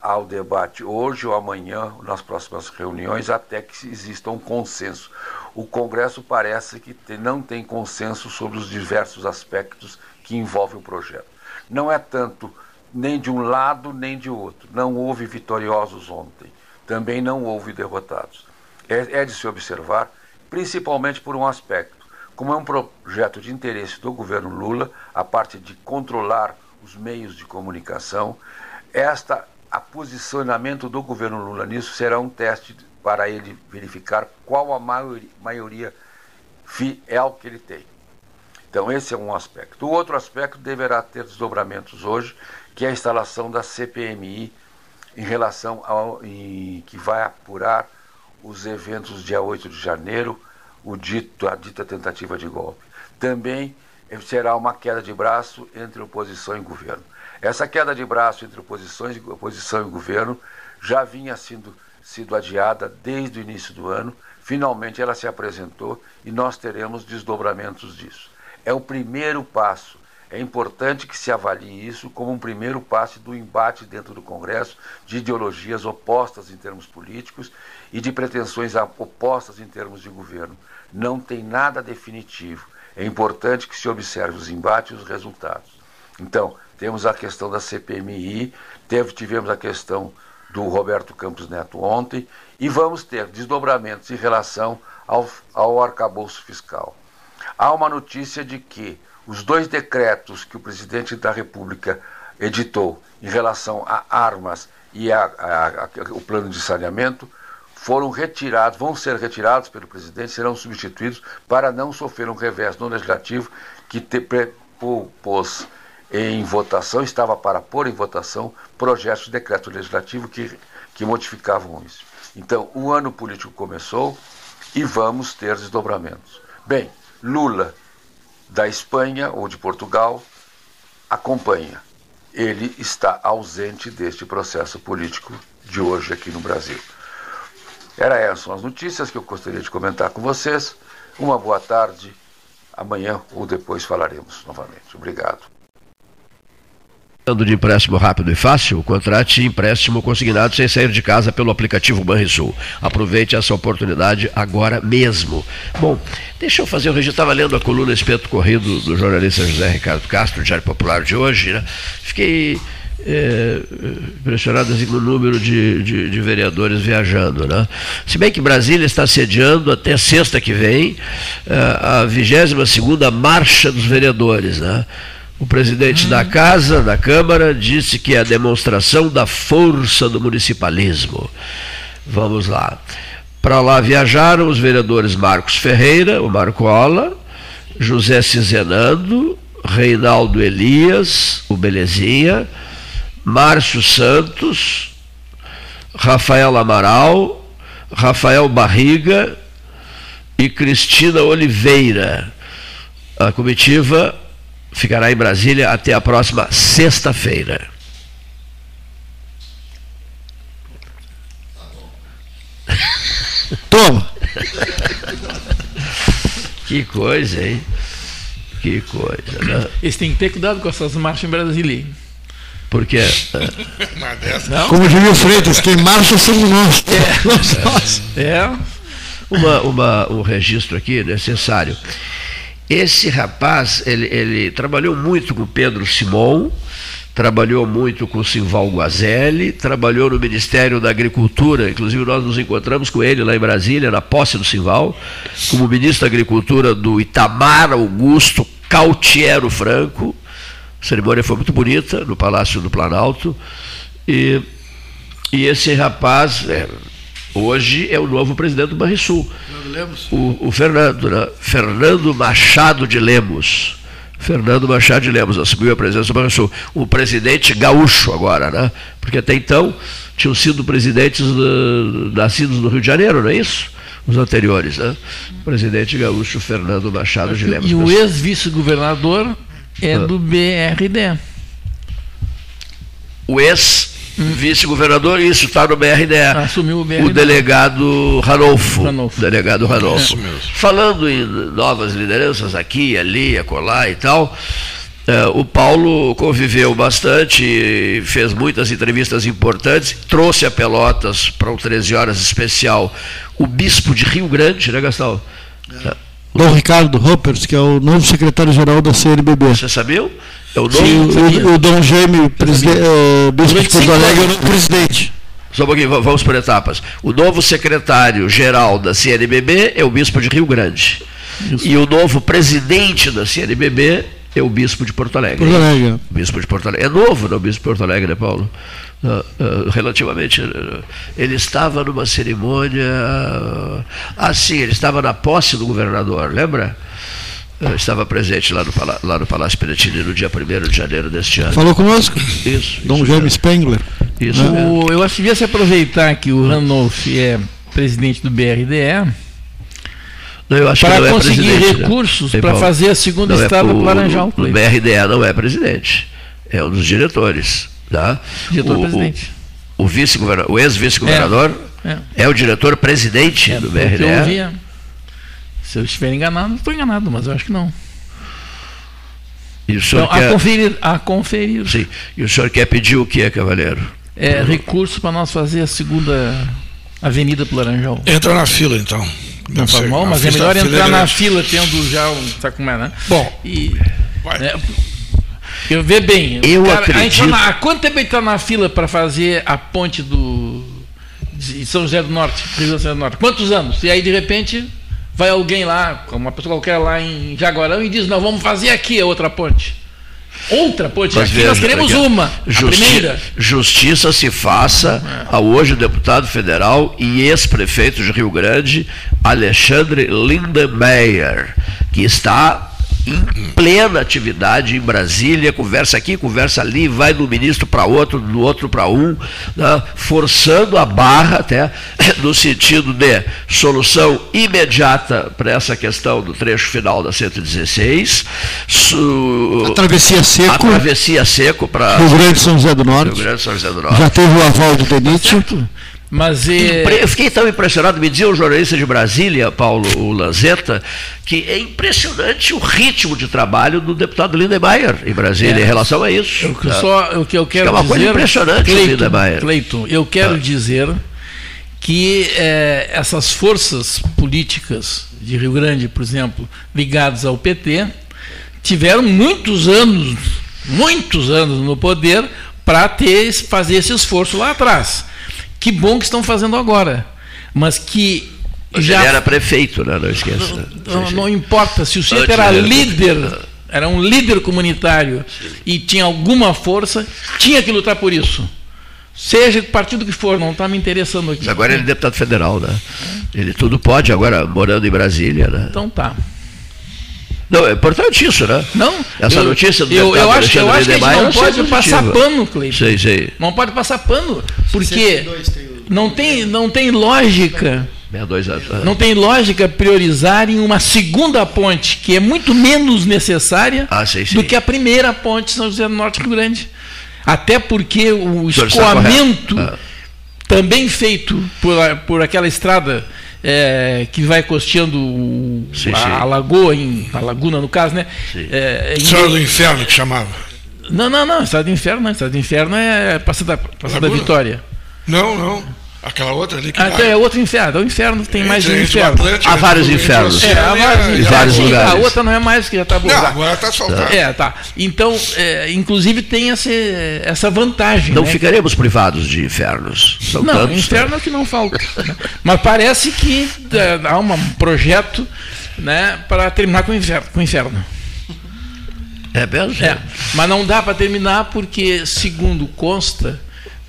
ao debate hoje ou amanhã, nas próximas reuniões, até que exista um consenso. O Congresso parece que não tem consenso sobre os diversos aspectos que envolvem o projeto. Não é tanto nem de um lado nem de outro. Não houve vitoriosos ontem. Também não houve derrotados. É, é de se observar, principalmente por um aspecto. Como é um projeto de interesse do governo Lula, a parte de controlar os meios de comunicação, esta a posicionamento do governo Lula nisso será um teste para ele verificar qual a maioria, fiel que ele tem. Então, esse é um aspecto. O outro aspecto deverá ter desdobramentos hoje, que é a instalação da CPMI em relação ao em, que vai apurar os eventos dia 8 de janeiro, o dito, a dita tentativa de golpe. Também será uma queda de braço entre oposição e governo. Essa queda de braço entre oposições, oposição e governo já vinha sendo sido adiada desde o início do ano. Finalmente ela se apresentou e nós teremos desdobramentos disso. É o primeiro passo. É importante que se avalie isso como um primeiro passo do embate dentro do Congresso de ideologias opostas em termos políticos e de pretensões opostas em termos de governo. Não tem nada definitivo. É importante que se observe os embates e os resultados. Então, temos a questão da CPMI, teve, tivemos a questão do Roberto Campos Neto ontem, e vamos ter desdobramentos em relação ao, ao arcabouço fiscal. Há uma notícia de que os dois decretos que o presidente da República editou em relação a armas e a, a, a, o plano de saneamento foram retirados, vão ser retirados pelo presidente, serão substituídos para não sofrer um revés no legislativo que te, pôs em votação, estava para pôr em votação projetos de decreto legislativo que, que modificavam isso. Então, o ano político começou e vamos ter desdobramentos. Bem, Lula, da Espanha ou de Portugal, acompanha. Ele está ausente deste processo político de hoje aqui no Brasil. Era essas são as notícias que eu gostaria de comentar com vocês. Uma boa tarde. Amanhã ou depois falaremos novamente. Obrigado de empréstimo rápido e fácil, contrate empréstimo consignado sem sair de casa pelo aplicativo Banrisul. Aproveite essa oportunidade agora mesmo. Bom, deixa eu fazer registro. Estava lendo a coluna Espeto Corrido do jornalista José Ricardo Castro, Diário Popular de hoje. Né? Fiquei é, impressionado assim, com o número de, de, de, vereadores viajando. Né? Se bem que Brasília está sediando até sexta que vem é, a 22 segunda Marcha dos Vereadores. Né? O presidente da Casa, da Câmara, disse que é a demonstração da força do municipalismo. Vamos lá. Para lá viajaram os vereadores Marcos Ferreira, o Marcola, José Cizenando, Reinaldo Elias, o Belezinha, Márcio Santos, Rafael Amaral, Rafael Barriga e Cristina Oliveira. A comitiva ficará em Brasília até a próxima sexta-feira. Toma! que coisa, hein? Que coisa, né? Eles têm que ter cuidado com essas marchas em Brasília. Porque. Não? Como diria o Freitas, quem marcha somos nós. É. é. Uma, uma, um registro aqui necessário. Esse rapaz, ele, ele trabalhou muito com Pedro Simon, trabalhou muito com Simval Guazelli, trabalhou no Ministério da Agricultura, inclusive nós nos encontramos com ele lá em Brasília, na posse do Simval, como ministro da Agricultura do Itamar Augusto Cautiero Franco. A cerimônia foi muito bonita no Palácio do Planalto. E, e esse rapaz, é, hoje, é o novo presidente do Banrisul. O, o Fernando, né? Fernando Machado de Lemos. Fernando Machado de Lemos assumiu a presidência do Banrisul. O presidente gaúcho agora, né? Porque até então tinham sido presidentes uh, nascidos no Rio de Janeiro, não é isso? Os anteriores, né? O presidente gaúcho Fernando Machado de Lemos. E o ex-vice-governador é ah. do BRD. O ex-vice-governador, isso está no BRD. Assumiu o BRD. O delegado Ranolfo. Ranolfo. Delegado Ranolfo. É. Falando em novas lideranças aqui, ali, acolá e tal. Uh, o Paulo conviveu bastante, fez muitas entrevistas importantes, trouxe a Pelotas para um 13 horas especial o bispo de Rio Grande, né, Gastão? É. Dom Ricardo Ruppers, que é o novo secretário-geral da CNBB. Você sabia? É o, novo, Sim, o, o, Dom Jaime, uh, bispo de Porto Alegre, é o novo presidente. Só um pouquinho, vamos por etapas. O novo secretário-geral da CNBB é o bispo de Rio Grande. Isso. E o novo presidente da CNBB é o bispo de Porto Alegre. Porto Alegre. Bispo de Porto Alegre. É novo, não, o bispo de Porto Alegre, né, Paulo? Uh, uh, relativamente. Uh, ele estava numa cerimônia. ah, sim, ele estava na posse do governador, lembra? Estava presente lá no, lá no Palácio Piratini no dia 1 de janeiro deste ano. Falou conosco? Isso. Dom James Spengler. Isso. O, eu acho que devia se aproveitar que o Ranolf é presidente do BRDE. para é conseguir né? recursos né? para fazer a segunda não é estrada é para Laranjal. O, o BRDE não é presidente, é um dos diretores. Tá? Diretor-presidente. O, o, o ex-vice-governador é, é. é, o diretor-presidente é, do BRDE. Eu via. Se eu estiver enganado, estou enganado, mas eu acho que não. E então, quer... a conferir, a conferir. Sim. E o senhor quer pedir o que, cavaleiro? É recurso para nós fazer a segunda avenida para Laranjal. Entra na fila, então. Não faz mal, mas é melhor entrar na fila tendo já um. Sabe como é, né? Bom. E, né, eu vejo bem. Eu cara, acredito. Na, há quanto tempo ele está na fila para fazer a ponte do de São José do Norte, Rio São José do Norte? Quantos anos? E aí de repente vai alguém lá, uma pessoa qualquer lá em Jaguarão e diz: "Não, vamos fazer aqui a outra ponte". Outra ponte, Mas aqui veja, nós queremos uma, justi primeira. Justiça se faça é. ao hoje deputado federal e ex-prefeito de Rio Grande, Alexandre Lindemeyer, que está em plena atividade em Brasília, conversa aqui, conversa ali, vai do ministro para outro, do outro para um, né, forçando a barra até no sentido de solução imediata para essa questão do trecho final da 116. Su, a travessia seco. A travessia seco para Rio Grande São José do Norte. Rio Grande São José do Norte. Já teve o aval do Denítio. Tá mas é... Eu fiquei tão impressionado, me dizia o jornalista de Brasília, Paulo Lanzetta, que é impressionante o ritmo de trabalho do deputado Lindemeyer em Brasília é. em relação a isso. Eu, tá? só, o que eu quero é uma dizer, coisa impressionante Cleiton, Lindemeyer. Cleiton, eu quero tá. dizer que é, essas forças políticas de Rio Grande, por exemplo, ligadas ao PT, tiveram muitos anos, muitos anos no poder para fazer esse esforço lá atrás. Que bom que estão fazendo agora. Mas que. Já... Ele era prefeito, né? não esqueça. Não, não, não importa, se o sujeito era, líder, era um líder comunitário Sim. e tinha alguma força, tinha que lutar por isso. Seja partido que for, não está me interessando aqui. Mas agora ele é deputado federal, né? Ele tudo pode, agora morando em Brasília, né? Então tá. Não, é importante isso, né? Não. Essa eu, notícia do eu, eu acho, eu acho que a gente Demais não é pode passar pano, Cleiton. Sei, sei. Não pode passar pano, porque não tem, não tem lógica. 62 anos. Não tem lógica priorizarem uma segunda ponte, que é muito menos necessária Ah, sei, do que a primeira ponte São José do Norte Rio Grande. Até porque o está escoamento. Ah. também feito por, por aquela estrada é, que vai costeando o- Sim, a, sim. a lagoa, em, a laguna no caso, né? É, em- Estrada do Inferno que chamava. Não, não, não, Estrada do Inferno não. Estrada do Inferno é Passada, passada? Vitória. Não, não. Aquela outra ali que Ah, vai. é outro inferno. O inferno tem mais de um inferno. Há vários o infernos. É, há vários infernos. vários lugares. A outra não é mais que já está Não, abordada. agora está asfaltado. É, tá. Então, é, inclusive tem esse, essa vantagem. Não né? ficaremos privados de infernos. São Não, tantos, inferno é o que não falta. né? Mas parece que é, há um projeto né, para terminar com o inferno. Com o inferno. É mesmo? É, mas não dá para terminar porque, segundo consta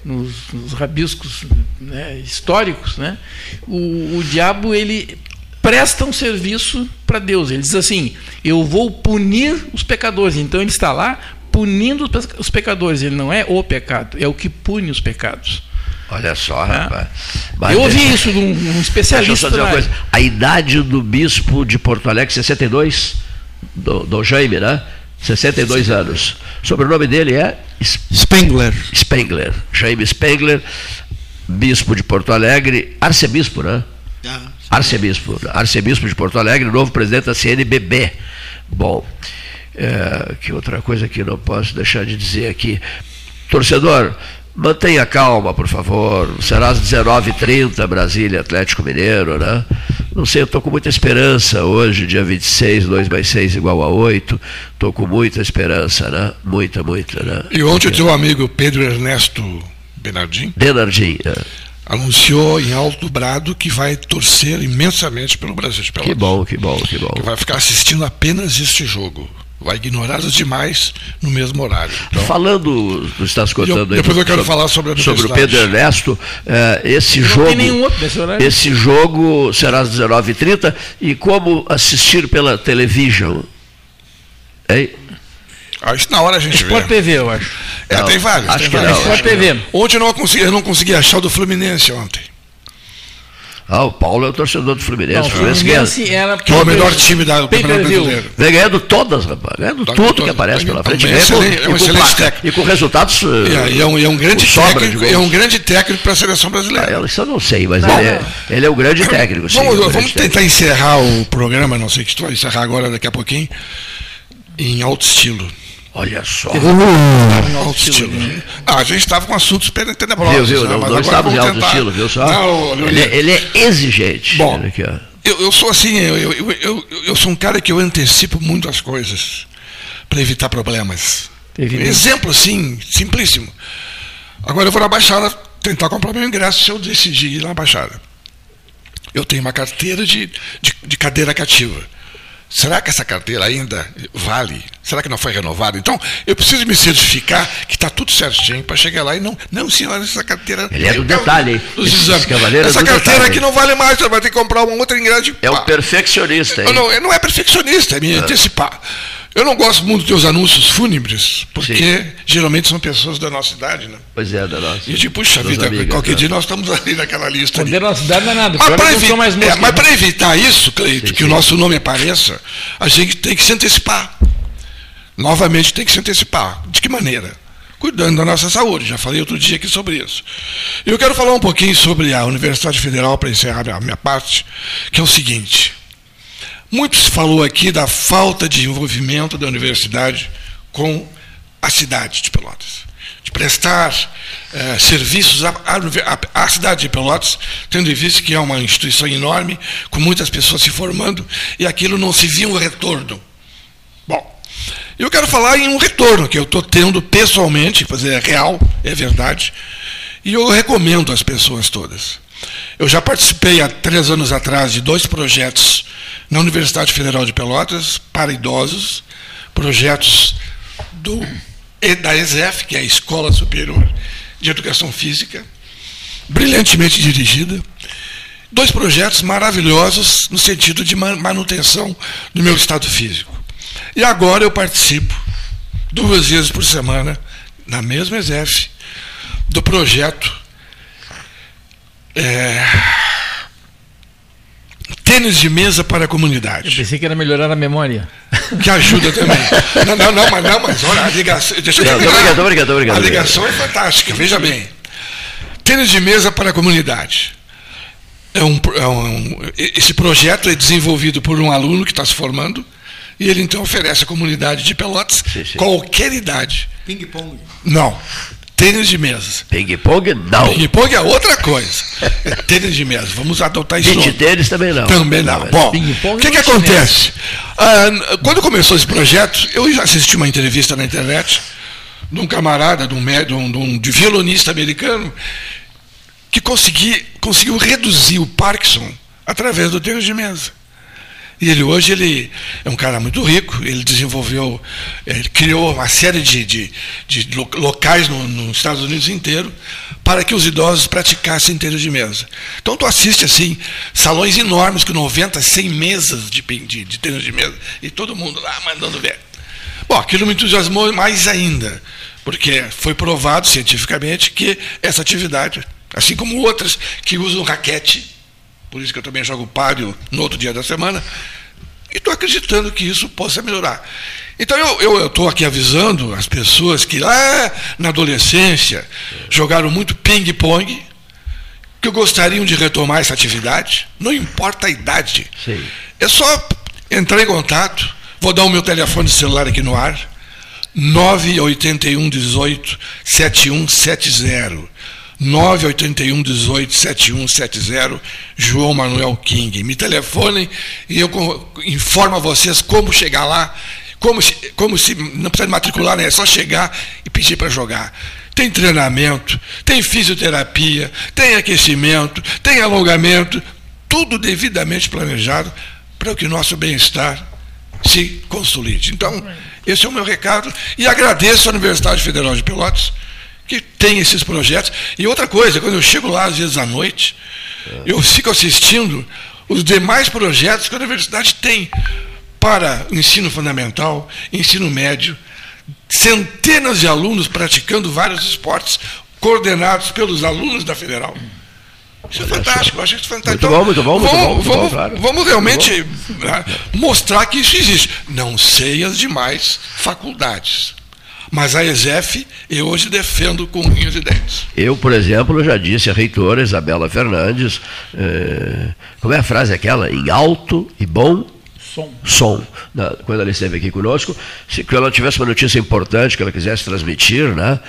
nos, nos rabiscos né, históricos, né, o, o diabo ele presta um serviço para Deus. Ele diz assim: Eu vou punir os pecadores. Então ele está lá punindo os pe- os pecadores. Ele não é o pecado, é o que pune os pecados. Olha só, rapaz. Mas É. Eu ouvi isso de um, um Deixa eu especialista. só dizer uma coisa. A idade do bispo de Porto Alegre, 62, do, do Jaime, né? 62 anos. O sobrenome dele é Spengler. Spengler. Jaime Spengler, bispo de Porto Alegre, arcebispo, né? Arcebispo. Arcebispo de Porto Alegre, novo presidente da CNBB. Bom, é, que outra coisa que eu não posso deixar de dizer aqui. Torcedor, mantenha calma, por favor. Será às 19h30, Brasília, Atlético Mineiro, né? Não sei, eu estou com muita esperança hoje, dia 26, 2 mais 6 igual a 8. Estou com muita esperança, né? Muita, muita, né? E ontem o teu amigo Pedro Ernesto Benardim Benardim, é. anunciou em alto brado que vai torcer imensamente pelo Brasil de Pelotas. Que bom, que bom, que bom. Que vai ficar assistindo apenas este jogo. Vai ignorar os demais no mesmo horário. Então, Falando, tu estás contando Eu- aí depois eu quero falar sobre a sobre o. Pedro Ernesto, eh, esse Não jogo. nenhum outro nesse horário. Esse jogo será às 19h30 e como assistir pela televisão? Hein? ah, isso na hora a gente Sport vê. TV, eu acho. É, Não, tem vários. acho tem que vários. não, Sport TV. Ontem eu não, consegui, eu não consegui achar o do Fluminense ontem. Ah, o Paulo é o torcedor do Fluminense. Não, o Fluminense ganha- era Que é o melhor time da- Campeonato. Brasileiro. Vem ganhando todas, rapaz. Ganhando Tá tudo ganhando que aparece pela frente. É com- é um e, com excelente placa- técnico. e com resultados. E, eh, e é um, e é um grande técnico, é um grande técnico para a seleção Ah, brasileira. eu- Isso eu não sei, mas Não. ele é, ele é um grande técnico. Sim, vamos um grande vamos técnico. tentar encerrar o programa, não sei que tu vai encerrar agora daqui a pouquinho, em alto estilo. Olha só. Alto estilo. Ah, a gente estava com assuntos tenebrosos. Viu, viu? né? Agora estamos em alto tentar- estilo, viu só? Não, Leonir. ele, é- ele é exigente. Bom, Olha aqui, ó. Eu, eu sou assim, eu, eu, eu, eu, eu sou um cara que eu antecipo muito as coisas para evitar problemas. Evidente. Exemplo assim, simplíssimo. Agora eu vou na Baixada tentar comprar meu ingresso se eu decidir ir na Baixada. Eu tenho uma carteira de, de, de cadeira cativa. Será que essa carteira ainda vale? Será que não foi renovada? Então, eu preciso me certificar que está tudo certinho para chegar lá e não. Não, senhora, essa carteira. Ele é do detalhe? Dos exames. é Essa do carteira aqui não vale mais, você vai ter que comprar uma outra ingresso de É um pá. perfeccionista, hein? Não, não é perfeccionista, é me antecipar. Eu não gosto muito dos anúncios fúnebres, porque geralmente são pessoas da nossa idade, né? Pois é, da nossa. E eu digo, puxa vida, amigas, qualquer né? dia nós estamos ali naquela lista. Ali. Da cidade não é nada. Mas é para que eu sou mais moço que não. evitar isso, Cleito, que o nosso nome apareça, a gente tem que se antecipar. Novamente tem que se antecipar. De que maneira? Cuidando da nossa saúde. Já falei outro dia aqui sobre isso. Eu quero falar um pouquinho sobre a Universidade Federal para encerrar a minha parte, que é o seguinte. Muito se falou aqui da falta de envolvimento da universidade com a cidade de Pelotas. De prestar eh, serviços à, cidade de Pelotas, tendo em vista que é uma instituição enorme, com muitas pessoas se formando, e aquilo não se via um retorno. Bom, eu quero falar em um retorno que eu estou tendo pessoalmente, fazer é real, é verdade, e eu recomendo às pessoas todas. Eu já participei há três anos atrás de dois projetos na Universidade Federal de Pelotas para idosos, projetos do, da ESEF, que é a Escola Superior de educação física, brilhantemente dirigida. Dois projetos maravilhosos no sentido de manutenção do meu estado físico. E agora eu participo duas vezes por semana, na mesma ESEF, do projeto é, Tênis de mesa para a comunidade. Eu pensei que era melhorar a memória. Que ajuda também. não, não, não, mas, não, mas olha, a ligação. Deixa eu não, obrigado, obrigado, obrigado. A ligação é fantástica, veja bem. Tênis de mesa para a comunidade. É um, é um, esse projeto é desenvolvido por um aluno que está se formando, e ele então oferece à comunidade de Pelotas sim, sim. qualquer idade. Ping-pong. Não. Tênis de mesa. Ping-pong não. Ping-pong é outra coisa. É tênis de mesa. Vamos adotar isso. Beach tênis também não. Também não. não Bom, o que, que acontece? Ah, quando começou esse projeto, eu já assisti uma entrevista na internet de um camarada, de um, de um, de um de violonista americano, que consegui, conseguiu reduzir o Parkinson através do tênis de mesa. E ele hoje ele é um cara muito rico, ele desenvolveu, ele criou uma série de, de, de locais no, nos Estados Unidos inteiro para que os idosos praticassem tênis de mesa. Então tu assiste assim, salões enormes com 90, 100 mesas de, de, de tênis de mesa, e todo mundo lá mandando ver. Bom, aquilo me entusiasmou mais ainda, porque foi provado cientificamente que essa atividade, assim como outras que usam raquete, por isso que eu também jogo páreo no outro dia da semana, e estou acreditando que isso possa melhorar. Então eu estou aqui avisando as pessoas que lá na adolescência jogaram muito ping-pong, que gostariam de retomar essa atividade, não importa a idade. Sim. É só entrar em contato, vou dar o meu telefone celular aqui no ar, 981 18 7170. 981 18 7170, João Manuel King. Me telefonem e eu informo a vocês como chegar lá, como se, como se não precisa matricular, né? é só chegar e pedir para jogar. Tem treinamento, tem fisioterapia, tem aquecimento, tem alongamento, tudo devidamente planejado para que o nosso bem-estar se consolide. Então, esse é o meu recado e agradeço à Universidade Federal de Pelotas que tem esses projetos. E outra coisa, quando eu chego lá, às vezes à noite, eu fico assistindo os demais projetos que a universidade tem para ensino fundamental, ensino médio, centenas de alunos praticando vários esportes, coordenados pelos alunos da Federal. Isso é fantástico, eu acho isso fantástico. Muito bom, muito bom, muito vamos, bom. Muito vamos, bom, claro. vamos realmente né, mostrar que isso existe. Não sei as demais faculdades. Mas a ESEF eu hoje defendo com unhas e dentes. Eu, por exemplo, já disse à reitora Isabela Fernandes, eh, como é a frase aquela? Em alto e bom som. som. Na, quando ela esteve aqui conosco, se que ela tivesse uma notícia importante que ela quisesse transmitir, né?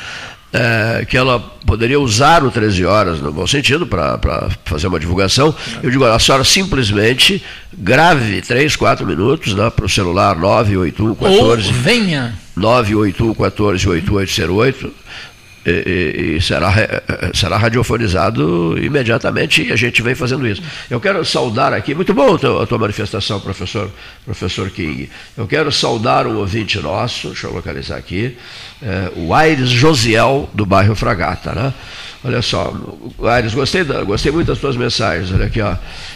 É, que ela poderia usar o 13 horas, no bom sentido, para fazer uma divulgação. Eu digo, a senhora simplesmente grave 3, 4 minutos né, para o celular 981 14. Ou venha 981 14 8808 e, e, será, será radiofonizado imediatamente e a gente vem fazendo isso. Eu quero saudar aqui, muito bom a tua, manifestação, professor, professor King. Eu quero saudar um ouvinte nosso, deixa eu localizar aqui, é, o Aires Josiel, do bairro Fragata. Né? Olha só, Aires, gostei, gostei muito das tuas mensagens. Olha aqui, ó.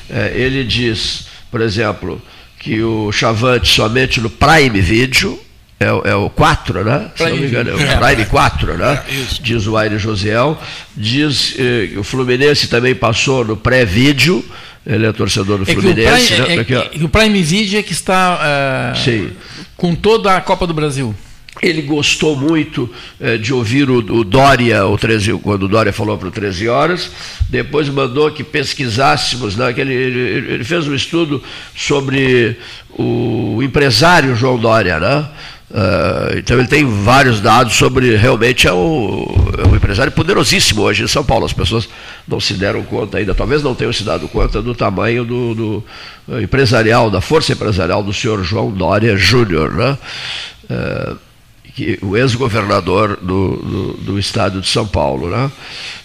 É, ele diz, por exemplo, que o Chavante somente no Prime Video é, é, o 4, né? Se não me engano, é o é. Prime 4, né? É, diz o Aire Josiel. Diz eh, que o Fluminense também passou no pré-vídeo. Ele é torcedor do Fluminense. O Prime, né? é, o Prime Video é que está uh, com toda a Copa do Brasil. Ele gostou muito eh, de ouvir o, o, Dória, o 13, quando o Dória falou para o 13 horas, depois mandou que pesquisássemos, né, que ele, ele, ele fez um estudo sobre o empresário João Dória, né? Uh, então ele tem vários dados sobre realmente é, é um empresário poderosíssimo hoje em São Paulo. As pessoas não se deram conta ainda, talvez não tenham se dado conta do tamanho do, do uh, empresarial, da força empresarial do senhor João Dória Júnior, né? Uh, que o ex-governador do, do, do, estado de São Paulo. Né?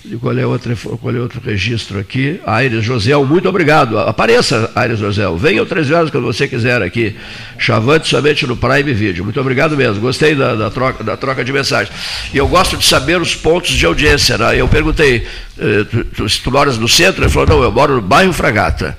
E qual é, outro, qual é outro registro aqui? Aires Josel, muito obrigado. Apareça, Aires Josel. Venha 13 horas quando você quiser aqui. Chavante somente no Prime Video. Muito obrigado mesmo. Gostei da, da, troca, da troca de mensagem. E eu gosto de saber os pontos de audiência. Né? Eu perguntei, eh, tu, tu, se tu moras no centro? Ele falou, não, eu moro no bairro Fragata.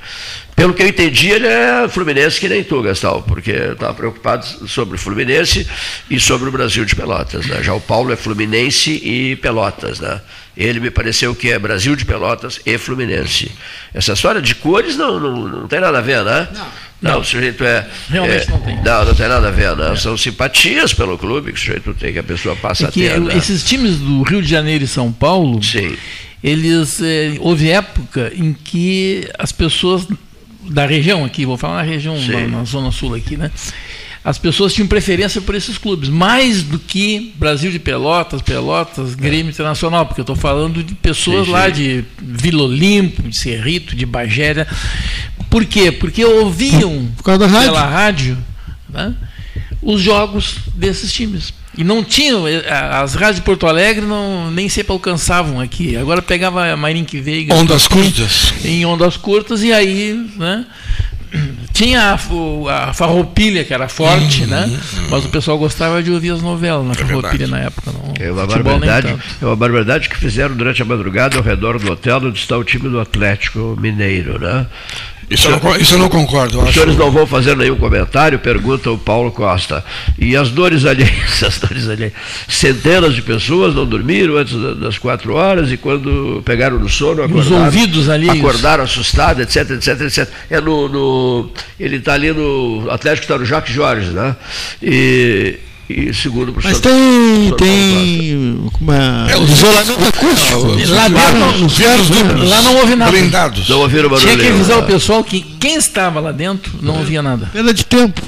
Pelo que eu entendi, ele é fluminense que nem tu, Gastal, porque estava preocupado sobre o Fluminense e sobre o Brasil de Pelotas. Né? Já o Paulo é Fluminense e Pelotas. Né? Ele me pareceu que é Brasil de Pelotas e Fluminense. Essa história de cores não, não, não tem nada a ver, né? Não. Não, o sujeito é. Realmente é, não tem. Não, não tem nada a ver, né? São simpatias pelo clube que o sujeito tem, que a pessoa passa é a ter. Né? Esses times do Rio de Janeiro e São Paulo, Sim. eles. É, houve época em que as pessoas da região aqui, vou falar na região, na, na, Zona Sul aqui, né? As pessoas tinham preferência por esses clubes, mais do que Brasil de Pelotas, Pelotas, Grêmio é. Internacional, porque eu estou falando de pessoas sim, sim. lá de Vila Olimpo, de Cerrito, de Bagéria. Por quê? Porque ouviam por causa da rádio. pela rádio né, os jogos desses times. E não tinham, eh, as rádios de Porto Alegre não, nem sempre alcançavam aqui. Agora pegava a Marinque Veiga. Ondas curtas. Em ondas curtas, e aí, né? Tinha a, a farroupilha, que era forte, uhum, né? Uhum. Mas o pessoal gostava de ouvir as novelas na é farroupilha na época. Não, é, uma barbaridade, é uma barbaridade que fizeram durante a madrugada ao redor do hotel onde está o time do Atlético Mineiro, né? Isso, eu não, isso eu não concordo. Os senhores não vão fazer nenhum comentário, pergunta o Paulo Costa. E as dores alheias, as dores alheias. Centenas de pessoas não dormiram antes das quatro horas e quando pegaram no sono, acordaram. Os ouvidos ali. Acordaram assustados, etc, etc, etc. É no, no ele está ali no. Atlético está no Jacques Jorge, né? E e segundo o professor. Mas tem. tem como é, isolamento acústico. Lá, dentro, lá não houve nada. Blindados. Não ouviram barulho. Tinha que avisar o pessoal que quem estava lá dentro não ouvia nada. Pela de tempo.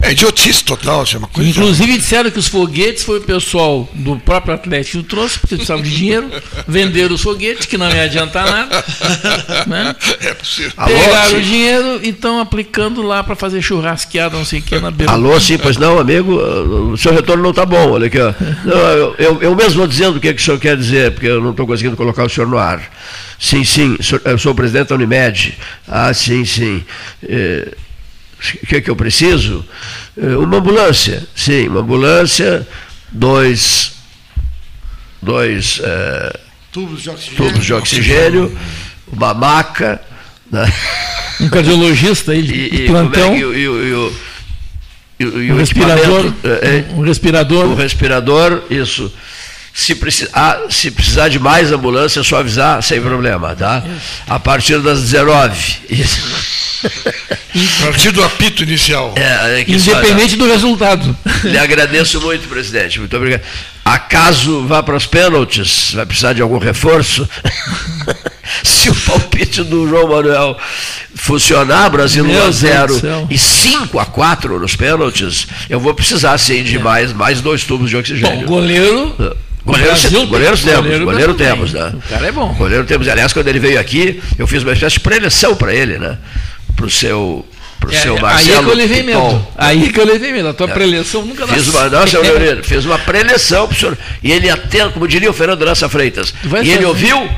É idiotice total, chama coisa. Inclusive disseram que os foguetes foi o pessoal do próprio Atlético que trouxe, porque precisavam de dinheiro, venderam os foguetes, que não ia adiantar nada. Né? É possível. Pegaram Alô, o dinheiro e estão aplicando lá para fazer churrasqueada, não sei o que, na beira. Alô, sim, pois não, amigo, o seu retorno não está bom, olha aqui. Ó. Não, eu, eu, eu, mesmo vou dizendo o que, é que o senhor quer dizer, porque eu não estou conseguindo colocar o senhor no ar. Sim, sim, eu sou o presidente da Unimed. Ah, sim, sim. É, o que, é que eu preciso? É, uma ambulância, sim, uma ambulância, dois, dois é, tubos de oxigênio, tubos de oxigênio uma maca. Né? Um cardiologista aí de e, plantão. E, e, e, o, um respirador, é, um respirador. Um respirador, isso. Se, precisar, ah, se precisar de mais ambulância, é só avisar, sem problema, tá? A partir das 19. Isso. A partir do apito inicial. É, é Independente do resultado. Lhe agradeço muito, presidente. Muito obrigado. Acaso vá para os pênaltis, vai precisar de algum reforço? Se o palpite do João Manuel funcionar, Brasil 1 a 0 e 5 a 4 nos pênaltis, eu vou precisar sim de é. mais, mais dois tubos de oxigênio. Bom, goleiro ah. Goleiro, Brasil, goleiro temos, goleiro, goleiro temos, né? O cara é bom. Goleiro temos. Aliás, quando ele veio aqui, eu fiz uma espécie de preleção para ele, né? Para o seu pro é, seu Marcelo. Aí que eu levei medo. Aí que eu levei medo. A tua é. preleção nunca fiz uma, Não, seu Leonino, fiz uma preleção pro senhor. E ele atento, como diria o Fernando Lança Freitas. E fazer... ele ouviu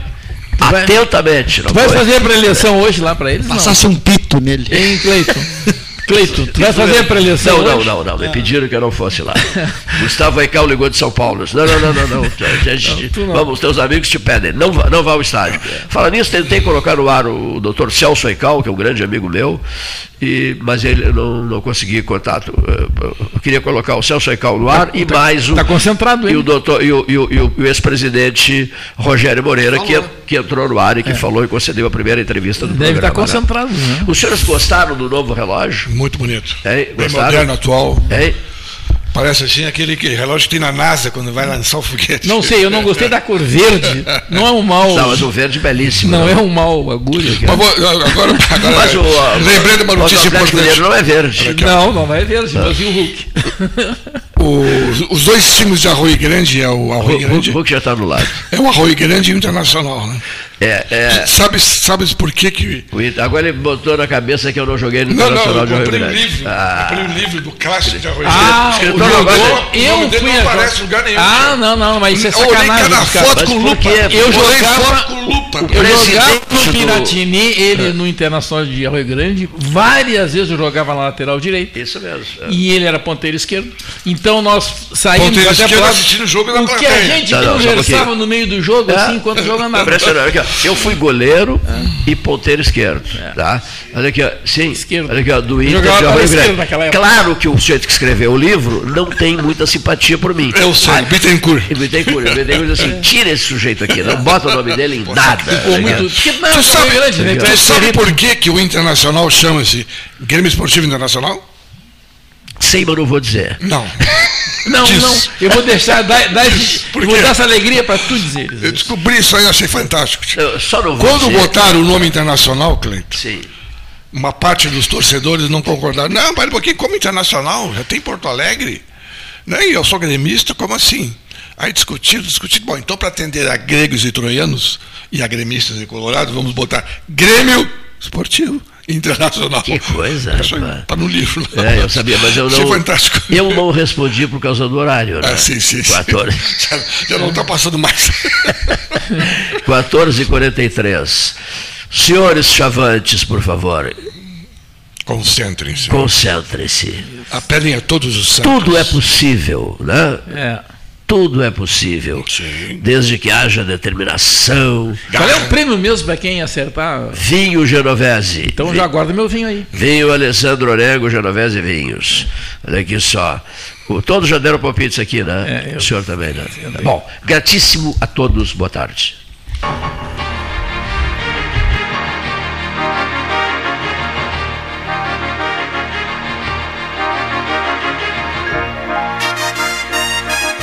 atentamente. Tu vai fazer a preleção hoje lá para eles? Passasse um pito nele. Hein, Cleiton? Cleito, tu vai fazer a preleção? Não, não, não, não. Me pediram que eu não fosse lá. Gustavo Eical ligou de São Paulo. Não, não, não, não, não. Vamos, teus amigos te pedem. Não, não vá ao estádio. Fala nisso, tentei colocar no ar o doutor Celso Eical, que é um grande amigo meu, e, mas ele não, não consegui contato. Eu queria colocar o Celso Eical no ar tá, e mais o. Está concentrado, hein? E o, doutor, e o, e o, e o ex-presidente Rogério Moreira, que, que entrou no ar e que é. falou e concedeu a primeira entrevista do Deve programa. Deve estar concentrado, né? Os senhores gostaram do novo relógio? Muito bonito. É, Bem moderno, atual. É. Parece assim aquele que, relógio que tem na NASA quando vai lançar o foguete. Não sei, eu não gostei da cor verde. Não é um mal. Não, mas o verde é belíssimo. Não, não. é um mal agulha. Mas vou, agora, agora mas o, lembrei de uma notícia importante. não é verde. Não, não é verde, mas e o Hulk? Os, os dois times de Arroio Grande é o Arroio Grande. O Hulk já está no lado. É o Arroio Grande e o Internacional, né? É, é... Sabe, sabes por que que... Agora ele botou na cabeça que eu não joguei no não, Internacional não, de Arroio Grande. Um livro, ah. Eu comprei um livro do clássico de Arroio ah, Grande. O jogou, eu fui não aparece em lugar nenhum. Ah, não, não, mas isso é Olhei sacanagem. cada foto com lupa. Eu jogava, foto com lupa. Eu jogava no Piratini, ele no Internacional de Arroio Grande, várias vezes eu jogava na lateral direito. Isso mesmo. É. E ele era ponteiro esquerdo. Então nós saímos ponteiro até esquerdo assistindo o jogo na O que a gente Não, não, conversava um no meio do jogo, É. assim, enquanto. Impressionante. Aqui. Eu fui goleiro e ponteiro esquerdo. Tá? Olha aqui, ó. sim. Esquerdo. Olha aqui, ó, do Inter Jogava de Arroio Grande. Claro que o sujeito que escreveu o livro não tem muita simpatia por mim. Eu sei, Bittencourt. E Bittencourt. Bittencourt diz assim: tira esse sujeito aqui, não bota o nome dele em nada. Ficou muito. Tu Arroio sabe, Grande, né? tu sabe por que, que o Internacional chama-se Grêmio Esportivo Internacional? Sei, mas não vou dizer. Não. Não, Diz. não. Eu vou deixar, dar, vou dar essa alegria para tu dizeres. Eu descobri isso aí, achei fantástico. Eu só não vou Quando dizer. botaram o nome internacional, Cleiton, Sim. uma parte dos torcedores não concordaram. Não, um pouquinho, como internacional? Já tem Porto Alegre? Não, e eu sou gremista, como assim? Aí discutiram, discutiram. Bom, então para atender a gregos e troianos e a gremistas e colorados, vamos botar Grêmio Esportivo Internacional. Que coisa, Isso rapaz. Tá no livro. É, eu sabia, mas eu não. fantástico. Eu não respondi por causa do horário, né? Ah, sim, sim, sim. 14, Já, já não está passando mais. 14h43. Senhores chavantes, por favor, Concentrem-se. concentrem-se. Apelem a todos os santos. Tudo é possível, né? É. Tudo é possível. Desde que haja determinação. Qual é o prêmio mesmo para quem acertar? Vinho Genovese. Então já guarda meu vinho aí. Vinho Alessandro Orengo, Genovese Vinhos. Olha aqui só. O- Todos já deram palpites aqui, né? É, eu- o senhor também, né? Bom, gratíssimo a todos. Boa tarde.